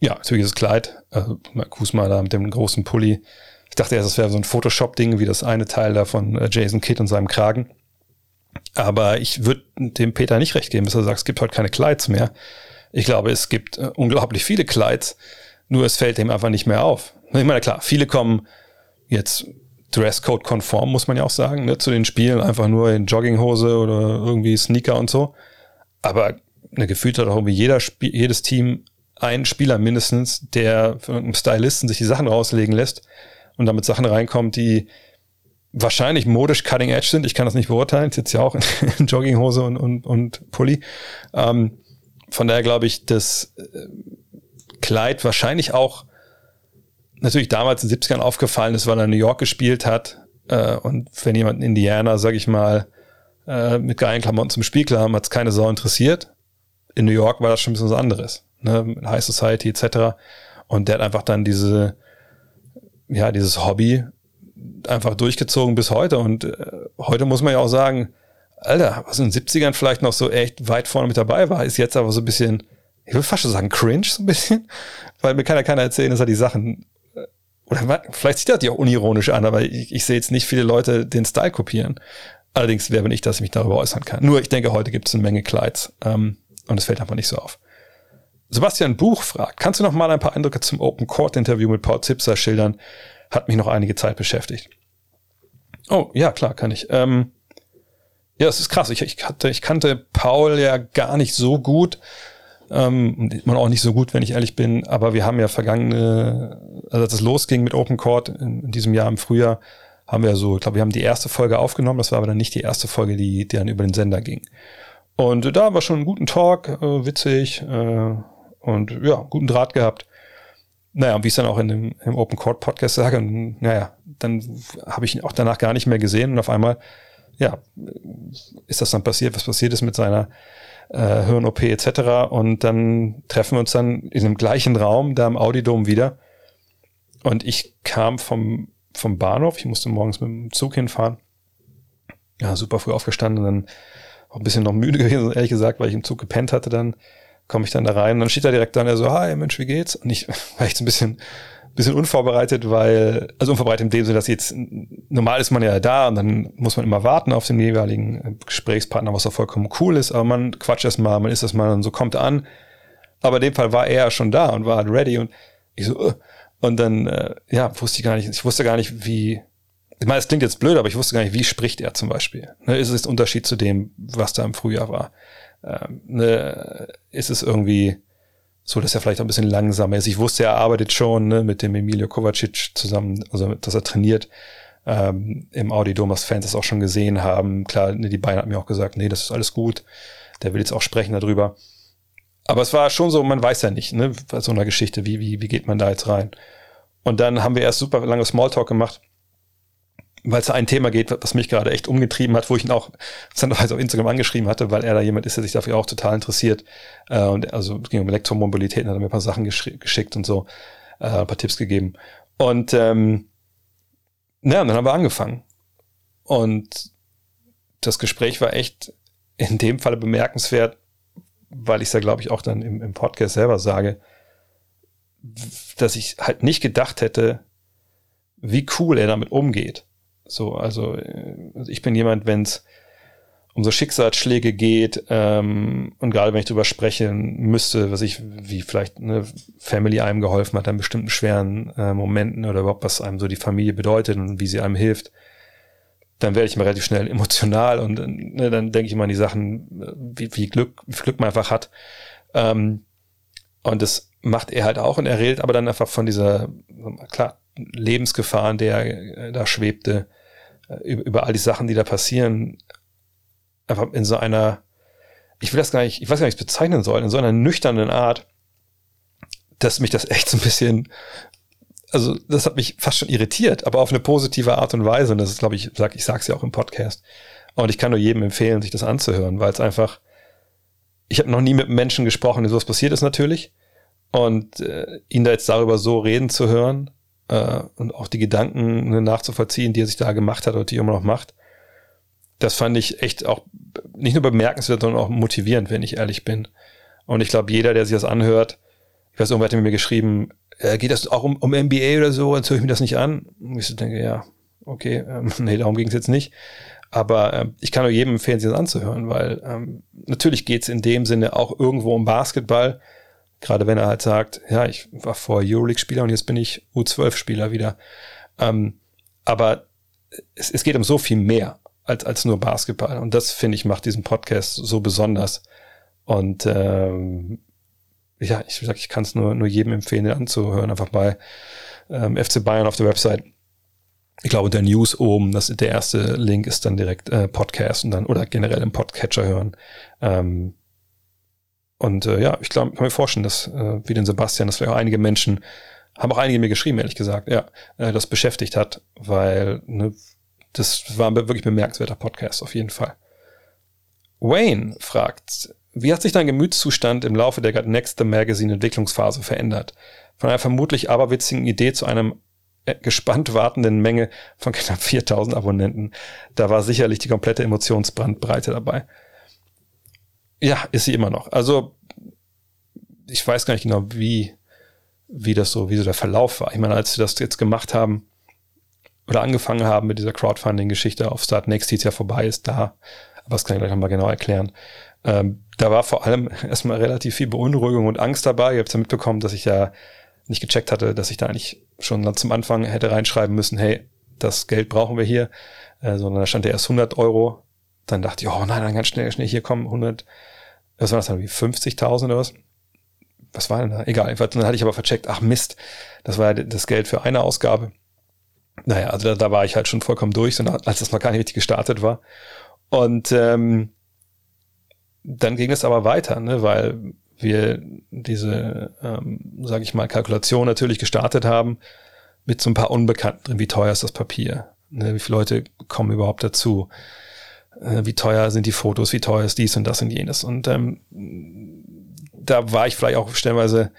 Ja, natürlich ist es Kleid. Also Kuzma da mit dem großen Pulli. Ich dachte erst, das wäre so ein Photoshop-Ding, wie das eine Teil da von äh, Jason Kidd und seinem Kragen. Aber ich würde dem Peter nicht recht geben, dass er sagt, es gibt heute keine Kleids mehr. Ich glaube, es gibt äh, unglaublich viele Kleids, nur es fällt dem einfach nicht mehr auf. Ich meine, klar, viele kommen jetzt Dresscode-konform, muss man ja auch sagen, ne, zu den Spielen einfach nur in Jogginghose oder irgendwie Sneaker und so. Aber eine gefühlt hat auch irgendwie jeder Spiel, jedes Team einen Spieler mindestens, der von einem Stylisten sich die Sachen rauslegen lässt und damit Sachen reinkommt, die wahrscheinlich modisch cutting edge sind. Ich kann das nicht beurteilen. Ich sitze ja auch in, Jogginghose und, und, und Pulli. Ähm, von daher glaube ich, das äh, Kleid wahrscheinlich auch natürlich damals in den 70ern aufgefallen ist, weil er in New York gespielt hat. Äh, und wenn jemand in Indiana, sag ich mal, äh, mit geilen Klamotten zum Spiel kam, hat es keine Sau interessiert. In New York war das schon ein bisschen was anderes. Ne? High Society etc. Und der hat einfach dann diese, ja, dieses Hobby einfach durchgezogen bis heute. Und äh, heute muss man ja auch sagen, Alter, was in den 70ern vielleicht noch so echt weit vorne mit dabei war, ist jetzt aber so ein bisschen, ich würde fast schon sagen, cringe so ein bisschen. Weil mir kann ja keiner erzählen, dass er die Sachen, äh, oder vielleicht sieht er die auch unironisch an, aber ich, ich sehe jetzt nicht viele Leute den Style kopieren. Allerdings wer bin ich, dass ich mich darüber äußern kann. Nur ich denke, heute gibt es eine Menge Kleids ähm, und es fällt einfach nicht so auf. Sebastian Buch fragt, kannst du noch mal ein paar Eindrücke zum Open Court Interview mit Paul Zipser schildern? Hat mich noch einige Zeit beschäftigt. Oh, ja, klar, kann ich. Ähm, ja, es ist krass. Ich, ich, hatte, ich kannte Paul ja gar nicht so gut. Ähm, man auch nicht so gut, wenn ich ehrlich bin. Aber wir haben ja vergangene, also als es losging mit Open Court in, in diesem Jahr im Frühjahr, haben wir so, ich glaube, wir haben die erste Folge aufgenommen. Das war aber dann nicht die erste Folge, die, die dann über den Sender ging. Und da war schon ein guten Talk, äh, witzig äh, und ja, guten Draht gehabt. Naja, und wie ich es dann auch in dem, im Open Court Podcast sage, naja, dann habe ich ihn auch danach gar nicht mehr gesehen und auf einmal ja, ist das dann passiert, was passiert ist mit seiner äh, Hirn-OP etc. Und dann treffen wir uns dann in dem gleichen Raum, da im Audidom wieder. Und ich kam vom, vom Bahnhof, ich musste morgens mit dem Zug hinfahren. Ja, super früh aufgestanden, dann auch ein bisschen noch müde gewesen, ehrlich gesagt, weil ich im Zug gepennt hatte dann komme ich dann da rein und dann steht er direkt dann, er so, hi Mensch, wie geht's? Und ich war echt ein bisschen bisschen unvorbereitet, weil, also unvorbereitet in dem Sinne, dass jetzt, normal ist man ja da und dann muss man immer warten auf den jeweiligen äh, Gesprächspartner, was auch vollkommen cool ist, aber man quatscht erst mal, man ist das mal und so kommt an. Aber in dem Fall war er schon da und war halt ready und ich so, und dann, äh, ja, wusste ich gar nicht, ich wusste gar nicht, wie, ich meine, es klingt jetzt blöd, aber ich wusste gar nicht, wie spricht er zum Beispiel. Ne, ist es ein Unterschied zu dem, was da im Frühjahr war? Ähm, ne, ist es irgendwie, so dass er vielleicht auch ein bisschen langsamer ist. Ich wusste, er arbeitet schon ne, mit dem Emilio Kovacic zusammen, also dass er trainiert ähm, im Audi Domas Fans das auch schon gesehen haben. Klar, ne, die Beine hat mir auch gesagt, nee, das ist alles gut. Der will jetzt auch sprechen darüber. Aber es war schon so, man weiß ja nicht, ne, bei so einer Geschichte, wie, wie, wie geht man da jetzt rein? Und dann haben wir erst super lange Smalltalk gemacht weil es ein Thema geht, was mich gerade echt umgetrieben hat, wo ich ihn auch auf Instagram angeschrieben hatte, weil er da jemand ist, der sich dafür auch total interessiert. Äh, und also es ging um Elektromobilität, und hat er mir ein paar Sachen geschickt und so, äh, ein paar Tipps gegeben. Und ähm, na, dann haben wir angefangen. Und das Gespräch war echt in dem Falle bemerkenswert, weil ich es ja, glaube ich, auch dann im, im Podcast selber sage, dass ich halt nicht gedacht hätte, wie cool er damit umgeht. So, also äh, ich bin jemand, wenn es um so Schicksalsschläge geht ähm, und gerade wenn ich darüber sprechen müsste, was ich, wie vielleicht eine Family einem geholfen hat an bestimmten schweren äh, Momenten oder überhaupt was einem so die Familie bedeutet und wie sie einem hilft, dann werde ich mal relativ schnell emotional und ne, dann denke ich immer an die Sachen, wie, wie Glück, wie Glück man einfach hat. Ähm, und das macht er halt auch und er redet aber dann einfach von dieser, klar, Lebensgefahren, der äh, da schwebte, äh, über, über all die Sachen, die da passieren, einfach in so einer, ich will das gar nicht, ich weiß gar nicht, wie ich es bezeichnen soll, in so einer nüchternen Art, dass mich das echt so ein bisschen, also das hat mich fast schon irritiert, aber auf eine positive Art und Weise. Und das ist, glaube ich, sag, ich sag's ja auch im Podcast. Und ich kann nur jedem empfehlen, sich das anzuhören, weil es einfach, ich habe noch nie mit Menschen gesprochen, der sowas passiert ist natürlich. Und äh, ihn da jetzt darüber so reden zu hören, äh, und auch die Gedanken nachzuvollziehen, die er sich da gemacht hat oder die er immer noch macht. Das fand ich echt auch nicht nur bemerkenswert, sondern auch motivierend, wenn ich ehrlich bin. Und ich glaube, jeder, der sich das anhört, ich weiß, irgendwer hat mir geschrieben, äh, geht das auch um, um MBA oder so, dann höre ich mir das nicht an. Und ich so denke, ja, okay, ähm, nee, darum ging es jetzt nicht. Aber äh, ich kann nur jedem empfehlen, sich das anzuhören, weil ähm, natürlich geht es in dem Sinne auch irgendwo um Basketball, Gerade wenn er halt sagt, ja, ich war vor Euroleague-Spieler und jetzt bin ich U12-Spieler wieder. Ähm, aber es, es geht um so viel mehr als, als nur Basketball. Und das, finde ich, macht diesen Podcast so besonders. Und ähm, ja, ich sag, ich kann es nur, nur jedem empfehlen, anzuhören, einfach bei ähm, FC Bayern auf der Website. Ich glaube, der News oben, das der erste Link ist dann direkt äh, Podcast und dann oder generell im Podcatcher hören. Ähm, und äh, ja, ich glaube, kann mir vorstellen, dass äh, wie den Sebastian, dass vielleicht auch einige Menschen, haben auch einige mir geschrieben, ehrlich gesagt, ja, äh, das beschäftigt hat, weil ne, das war ein wirklich bemerkenswerter Podcast, auf jeden Fall. Wayne fragt, wie hat sich dein Gemütszustand im Laufe der God Next the Magazine Entwicklungsphase verändert? Von einer vermutlich aberwitzigen Idee zu einem äh, gespannt wartenden Menge von knapp 4000 Abonnenten. Da war sicherlich die komplette Emotionsbrandbreite dabei. Ja, ist sie immer noch. Also, ich weiß gar nicht genau, wie, wie das so, wie so der Verlauf war. Ich meine, als wir das jetzt gemacht haben oder angefangen haben mit dieser Crowdfunding-Geschichte auf Start Next, die jetzt ja vorbei ist, da, aber das kann ich gleich nochmal genau erklären. Ähm, da war vor allem erstmal relativ viel Beunruhigung und Angst dabei. Ihr habt ja mitbekommen, dass ich ja nicht gecheckt hatte, dass ich da eigentlich schon zum Anfang hätte reinschreiben müssen, hey, das Geld brauchen wir hier, äh, sondern da stand ja erst 100 Euro. Dann dachte ich, oh nein, dann ganz schnell, schnell hier kommen 100 was war das dann, wie 50.000 oder was? Was war denn da? Egal, dann hatte ich aber vercheckt, ach Mist, das war ja das Geld für eine Ausgabe. Naja, also da, da war ich halt schon vollkommen durch, als das noch gar nicht richtig gestartet war. Und ähm, dann ging es aber weiter, ne, weil wir diese, ähm, sage ich mal, Kalkulation natürlich gestartet haben mit so ein paar Unbekannten drin. Wie teuer ist das Papier? Ne, wie viele Leute kommen überhaupt dazu? Äh, wie teuer sind die Fotos, wie teuer ist dies und das und jenes. Und ähm, da war ich vielleicht auch stellenweise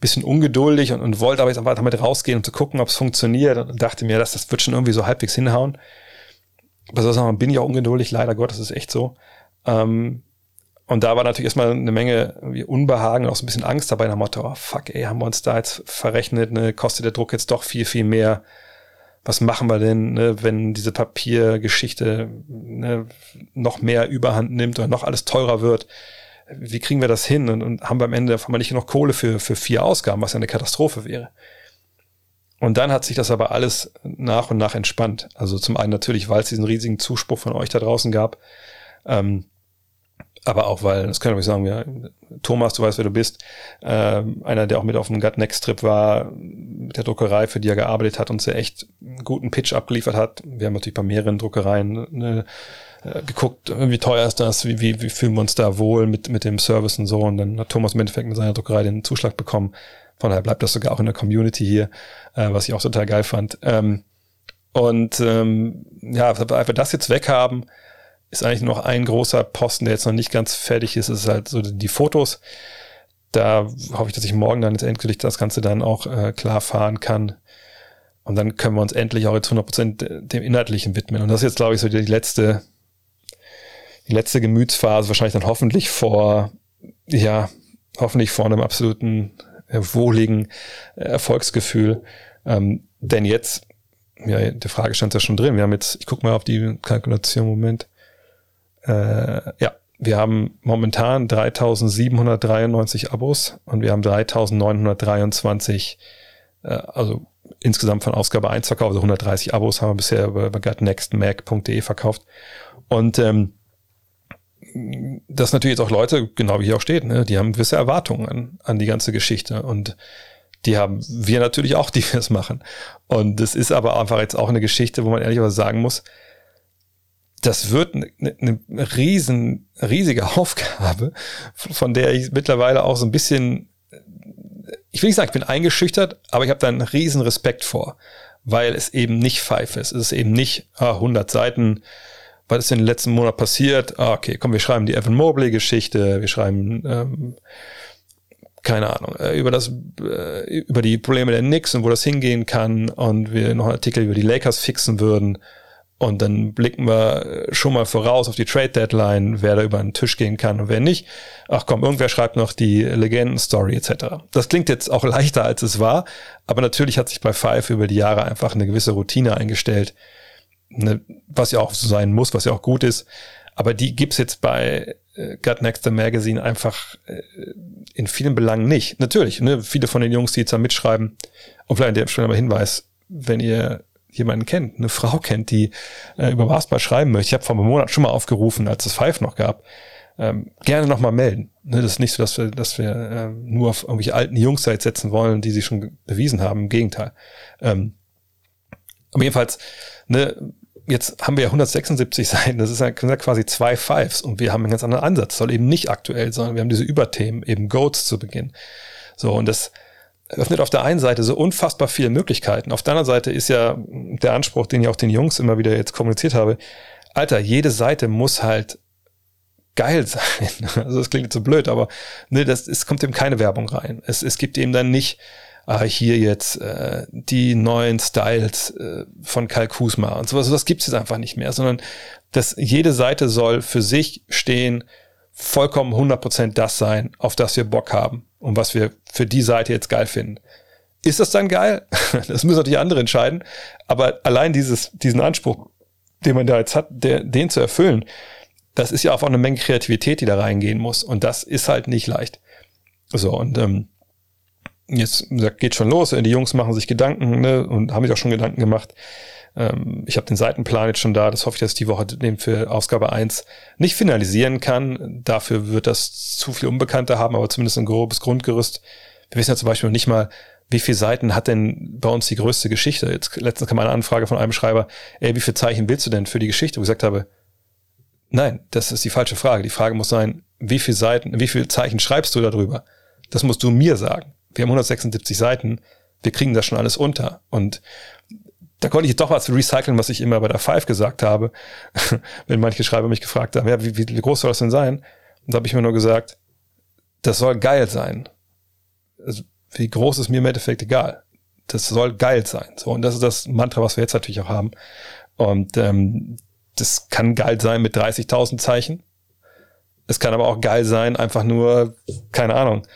bisschen ungeduldig und, und wollte aber jetzt einfach damit rausgehen, um zu gucken, ob es funktioniert und dachte mir, dass das wird schon irgendwie so halbwegs hinhauen. Aber so bin ich auch ungeduldig, leider Gottes ist echt so. Ähm, und da war natürlich erstmal eine Menge Unbehagen und auch so ein bisschen Angst dabei nach dem Motto, oh, fuck, ey, haben wir uns da jetzt verrechnet, ne, kostet der Druck jetzt doch viel, viel mehr. Was machen wir denn, ne, wenn diese Papiergeschichte ne, noch mehr Überhand nimmt oder noch alles teurer wird? wie kriegen wir das hin? Und, und haben wir am Ende wir nicht noch Kohle für, für vier Ausgaben, was ja eine Katastrophe wäre. Und dann hat sich das aber alles nach und nach entspannt. Also zum einen natürlich, weil es diesen riesigen Zuspruch von euch da draußen gab. Ähm, aber auch weil, das können wir sagen, ja, Thomas, du weißt, wer du bist, äh, einer, der auch mit auf dem Gut Next Trip war, mit der Druckerei, für die er gearbeitet hat und sehr echt einen guten Pitch abgeliefert hat. Wir haben natürlich bei mehreren Druckereien eine äh, geguckt, wie teuer ist das, wie, wie, wie fühlen wir uns da wohl mit, mit dem Service und so. Und dann hat Thomas im Endeffekt mit seiner Druckerei den Zuschlag bekommen. Von daher bleibt das sogar auch in der Community hier, äh, was ich auch total geil fand. Ähm, und ähm, ja, wir das jetzt weghaben, ist eigentlich noch ein großer Posten, der jetzt noch nicht ganz fertig ist, ist halt so die Fotos. Da hoffe ich, dass ich morgen dann jetzt endgültig das Ganze dann auch äh, klar fahren kann. Und dann können wir uns endlich auch jetzt 100% dem Inhaltlichen widmen. Und das ist jetzt, glaube ich, so die letzte die letzte Gemütsphase wahrscheinlich dann hoffentlich vor, ja, hoffentlich vor einem absoluten äh, wohligen äh, Erfolgsgefühl. Ähm, denn jetzt, ja, die Frage stand ja schon drin. Wir haben jetzt, ich gucke mal auf die Kalkulation, Moment. Äh, ja, wir haben momentan 3793 Abos und wir haben 3923, äh, also insgesamt von Ausgabe 1 verkauft, also 130 Abos haben wir bisher über, über gutnextmac.de verkauft. Und ähm, dass natürlich jetzt auch Leute, genau wie hier auch steht, ne, die haben gewisse Erwartungen an, an die ganze Geschichte und die haben wir natürlich auch, die wir es machen. Und das ist aber einfach jetzt auch eine Geschichte, wo man ehrlicherweise sagen muss, das wird eine, eine riesen, riesige Aufgabe, von der ich mittlerweile auch so ein bisschen, ich will nicht sagen, ich bin eingeschüchtert, aber ich habe da einen riesen Respekt vor, weil es eben nicht Pfeife ist. Es ist eben nicht ah, 100 Seiten, was ist in den letzten Monat passiert? Ah, okay, komm, wir schreiben die Evan Mobley-Geschichte, wir schreiben, ähm, keine Ahnung, äh, über das, äh, über die Probleme der Knicks und wo das hingehen kann und wir noch einen Artikel über die Lakers fixen würden. Und dann blicken wir schon mal voraus auf die Trade Deadline, wer da über den Tisch gehen kann und wer nicht. Ach komm, irgendwer schreibt noch die Legenden-Story etc. Das klingt jetzt auch leichter, als es war, aber natürlich hat sich bei Five über die Jahre einfach eine gewisse Routine eingestellt, ne, was ja auch so sein muss, was ja auch gut ist. Aber die gibt's jetzt bei äh, Gut Next the Magazine einfach äh, in vielen Belangen nicht. Natürlich, ne, viele von den Jungs, die jetzt da mitschreiben, und vielleicht an der Stelle aber Hinweis, wenn ihr jemanden kennt, eine Frau kennt, die äh, über Basketball schreiben möchte. Ich habe vor einem Monat schon mal aufgerufen, als es Five noch gab. Ähm, gerne nochmal melden. Ne, das ist nicht so, dass wir, dass wir äh, nur auf irgendwelche alten Jungs da jetzt setzen wollen, die sich schon bewiesen haben. Im Gegenteil. Ähm, aber jedenfalls, ne, jetzt haben wir ja 176 Seiten, das ist ja quasi zwei Fives und wir haben einen ganz anderen Ansatz, soll eben nicht aktuell, sondern wir haben diese Überthemen, eben Goats zu Beginn. So, und das öffnet auf der einen Seite so unfassbar viele Möglichkeiten. Auf der anderen Seite ist ja der Anspruch, den ich auch den Jungs immer wieder jetzt kommuniziert habe, Alter, jede Seite muss halt geil sein. Also das klingt jetzt so blöd, aber ne, das, es kommt eben keine Werbung rein. Es, es gibt eben dann nicht ah, hier jetzt äh, die neuen Styles äh, von Kyle Kuzma und sowas. Das gibt's jetzt einfach nicht mehr, sondern dass jede Seite soll für sich stehen, vollkommen 100% das sein, auf das wir Bock haben und was wir für die Seite jetzt geil finden. Ist das dann geil? Das müssen natürlich andere entscheiden. Aber allein dieses, diesen Anspruch, den man da jetzt hat, der, den zu erfüllen, das ist ja auch eine Menge Kreativität, die da reingehen muss. Und das ist halt nicht leicht. So, und ähm, jetzt geht schon los, die Jungs machen sich Gedanken ne, und haben sich auch schon Gedanken gemacht. Ähm, ich habe den Seitenplan jetzt schon da, das hoffe ich, dass ich die Woche für Ausgabe eins nicht finalisieren kann. Dafür wird das zu viel Unbekannte haben, aber zumindest ein grobes Grundgerüst. Wir wissen ja zum Beispiel noch nicht mal, wie viele Seiten hat denn bei uns die größte Geschichte? Jetzt letztens kam eine Anfrage von einem Schreiber, ey, wie viele Zeichen willst du denn für die Geschichte? Wo ich gesagt habe, nein, das ist die falsche Frage. Die Frage muss sein, wie viele Seiten, wie viele Zeichen schreibst du darüber? Das musst du mir sagen wir haben 176 Seiten, wir kriegen das schon alles unter. Und da konnte ich doch was recyceln, was ich immer bei der Five gesagt habe, wenn manche Schreiber mich gefragt haben, ja, wie, wie, groß soll das denn sein? Und da habe ich mir nur gesagt, das soll geil sein. Also, wie groß ist mir im Endeffekt egal. Das soll geil sein. So, und das ist das Mantra, was wir jetzt natürlich auch haben. Und ähm, das kann geil sein mit 30.000 Zeichen. Es kann aber auch geil sein, einfach nur, keine Ahnung,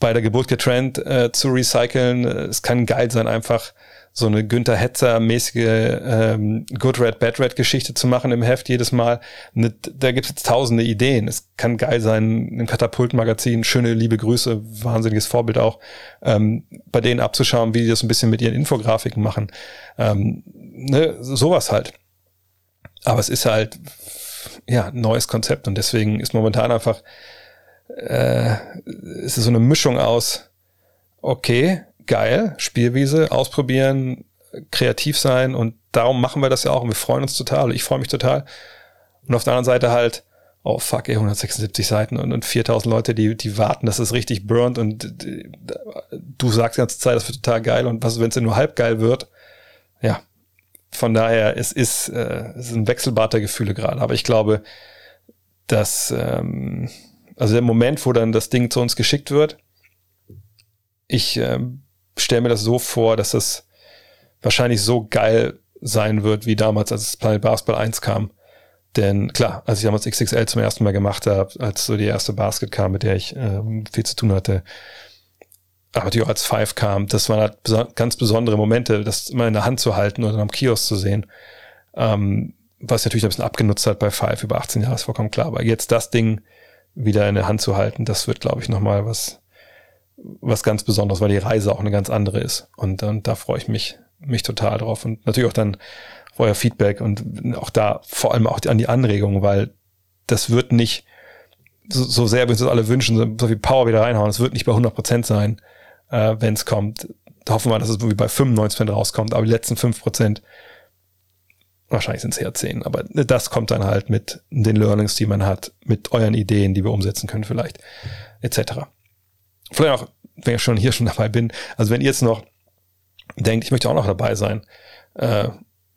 bei der Geburt getrennt äh, zu recyceln. Es kann geil sein, einfach so eine Günther Hetzer-mäßige ähm, Good Red, Bad Red Geschichte zu machen im Heft jedes Mal. Ne, da gibt es jetzt tausende Ideen. Es kann geil sein, im Katapult-Magazin, schöne liebe Grüße, wahnsinniges Vorbild auch, ähm, bei denen abzuschauen, wie die das ein bisschen mit ihren Infografiken machen. Ähm, ne, sowas halt. Aber es ist halt, ja, neues Konzept und deswegen ist momentan einfach, äh, ist es so eine Mischung aus, okay, geil, Spielwiese, ausprobieren, kreativ sein und darum machen wir das ja auch und wir freuen uns total. Ich freue mich total. Und auf der anderen Seite halt, oh fuck, ey, 176 Seiten und, und 4000 Leute, die, die warten, dass es richtig burnt und die, du sagst die ganze Zeit, das wird total geil und was, wenn es nur halb geil wird? Ja, von daher, es ist, äh, es ist ein Wechselbad der Gefühle gerade. Aber ich glaube, dass, ähm, also der Moment, wo dann das Ding zu uns geschickt wird, ich ähm, stelle mir das so vor, dass das wahrscheinlich so geil sein wird, wie damals, als Planet Basketball 1 kam. Denn klar, als ich damals XXL zum ersten Mal gemacht habe, als so die erste Basket kam, mit der ich ähm, viel zu tun hatte, aber die auch als Five kam, das waren halt beso ganz besondere Momente, das immer in der Hand zu halten oder am Kiosk zu sehen. Ähm, was natürlich ein bisschen abgenutzt hat bei Five über 18 Jahre, ist vollkommen klar. Aber jetzt das Ding wieder in der Hand zu halten, das wird, glaube ich, nochmal was, was ganz Besonderes, weil die Reise auch eine ganz andere ist. Und, und da freue ich mich, mich total drauf. Und natürlich auch dann euer Feedback und auch da vor allem auch an die Anregungen, weil das wird nicht so, so sehr, wir uns alle wünschen, so viel Power wieder reinhauen. Es wird nicht bei 100 Prozent sein, äh, wenn es kommt. Da hoffen wir, dass es wie bei 95 Prozent rauskommt, aber die letzten 5 Prozent, wahrscheinlich sind es eher 10, aber das kommt dann halt mit den Learnings, die man hat, mit euren Ideen, die wir umsetzen können vielleicht, etc vielleicht auch, wenn ich schon hier schon dabei bin, also wenn ihr jetzt noch denkt, ich möchte auch noch dabei sein, äh,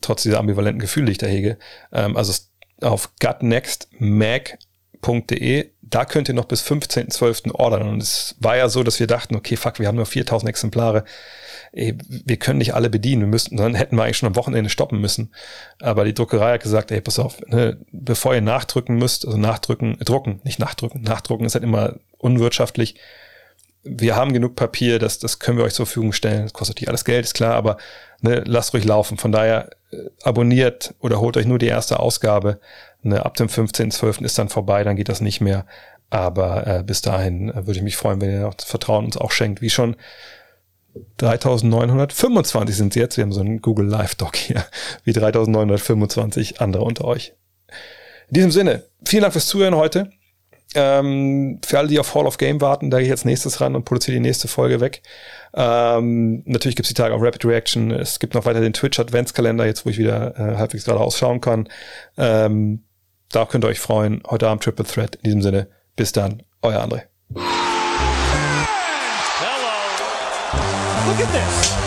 trotz dieser ambivalenten Gefühle, die ich da hege, ähm, also auf gutnextmag.de, da könnt ihr noch bis 15.12. ordern. Und es war ja so, dass wir dachten, okay, fuck, wir haben nur 4000 Exemplare. Ey, wir können nicht alle bedienen. Wir müssten, dann hätten wir eigentlich schon am Wochenende stoppen müssen. Aber die Druckerei hat gesagt, ey, pass auf, ne, bevor ihr nachdrücken müsst, also nachdrücken, drucken, nicht nachdrücken, nachdrucken ist halt immer unwirtschaftlich wir haben genug Papier, das, das können wir euch zur Verfügung stellen. Das kostet natürlich alles Geld, ist klar, aber ne, lasst ruhig laufen. Von daher äh, abonniert oder holt euch nur die erste Ausgabe. Ne, ab dem 15.12. ist dann vorbei, dann geht das nicht mehr. Aber äh, bis dahin äh, würde ich mich freuen, wenn ihr das Vertrauen uns auch schenkt, wie schon 3925 sind es jetzt. Wir haben so einen Google Live Doc hier, wie 3925 andere unter euch. In diesem Sinne, vielen Dank fürs Zuhören heute. Ähm, für alle, die auf Hall of Game warten, da gehe ich jetzt nächstes ran und produziere die nächste Folge weg. Ähm, natürlich gibt es die Tage auf Rapid Reaction. Es gibt noch weiter den Twitch Adventskalender, jetzt wo ich wieder äh, halbwegs gerade ausschauen kann. Ähm, da könnt ihr euch freuen. Heute Abend Triple Threat. In diesem Sinne, bis dann, euer André. Hello. Look at this.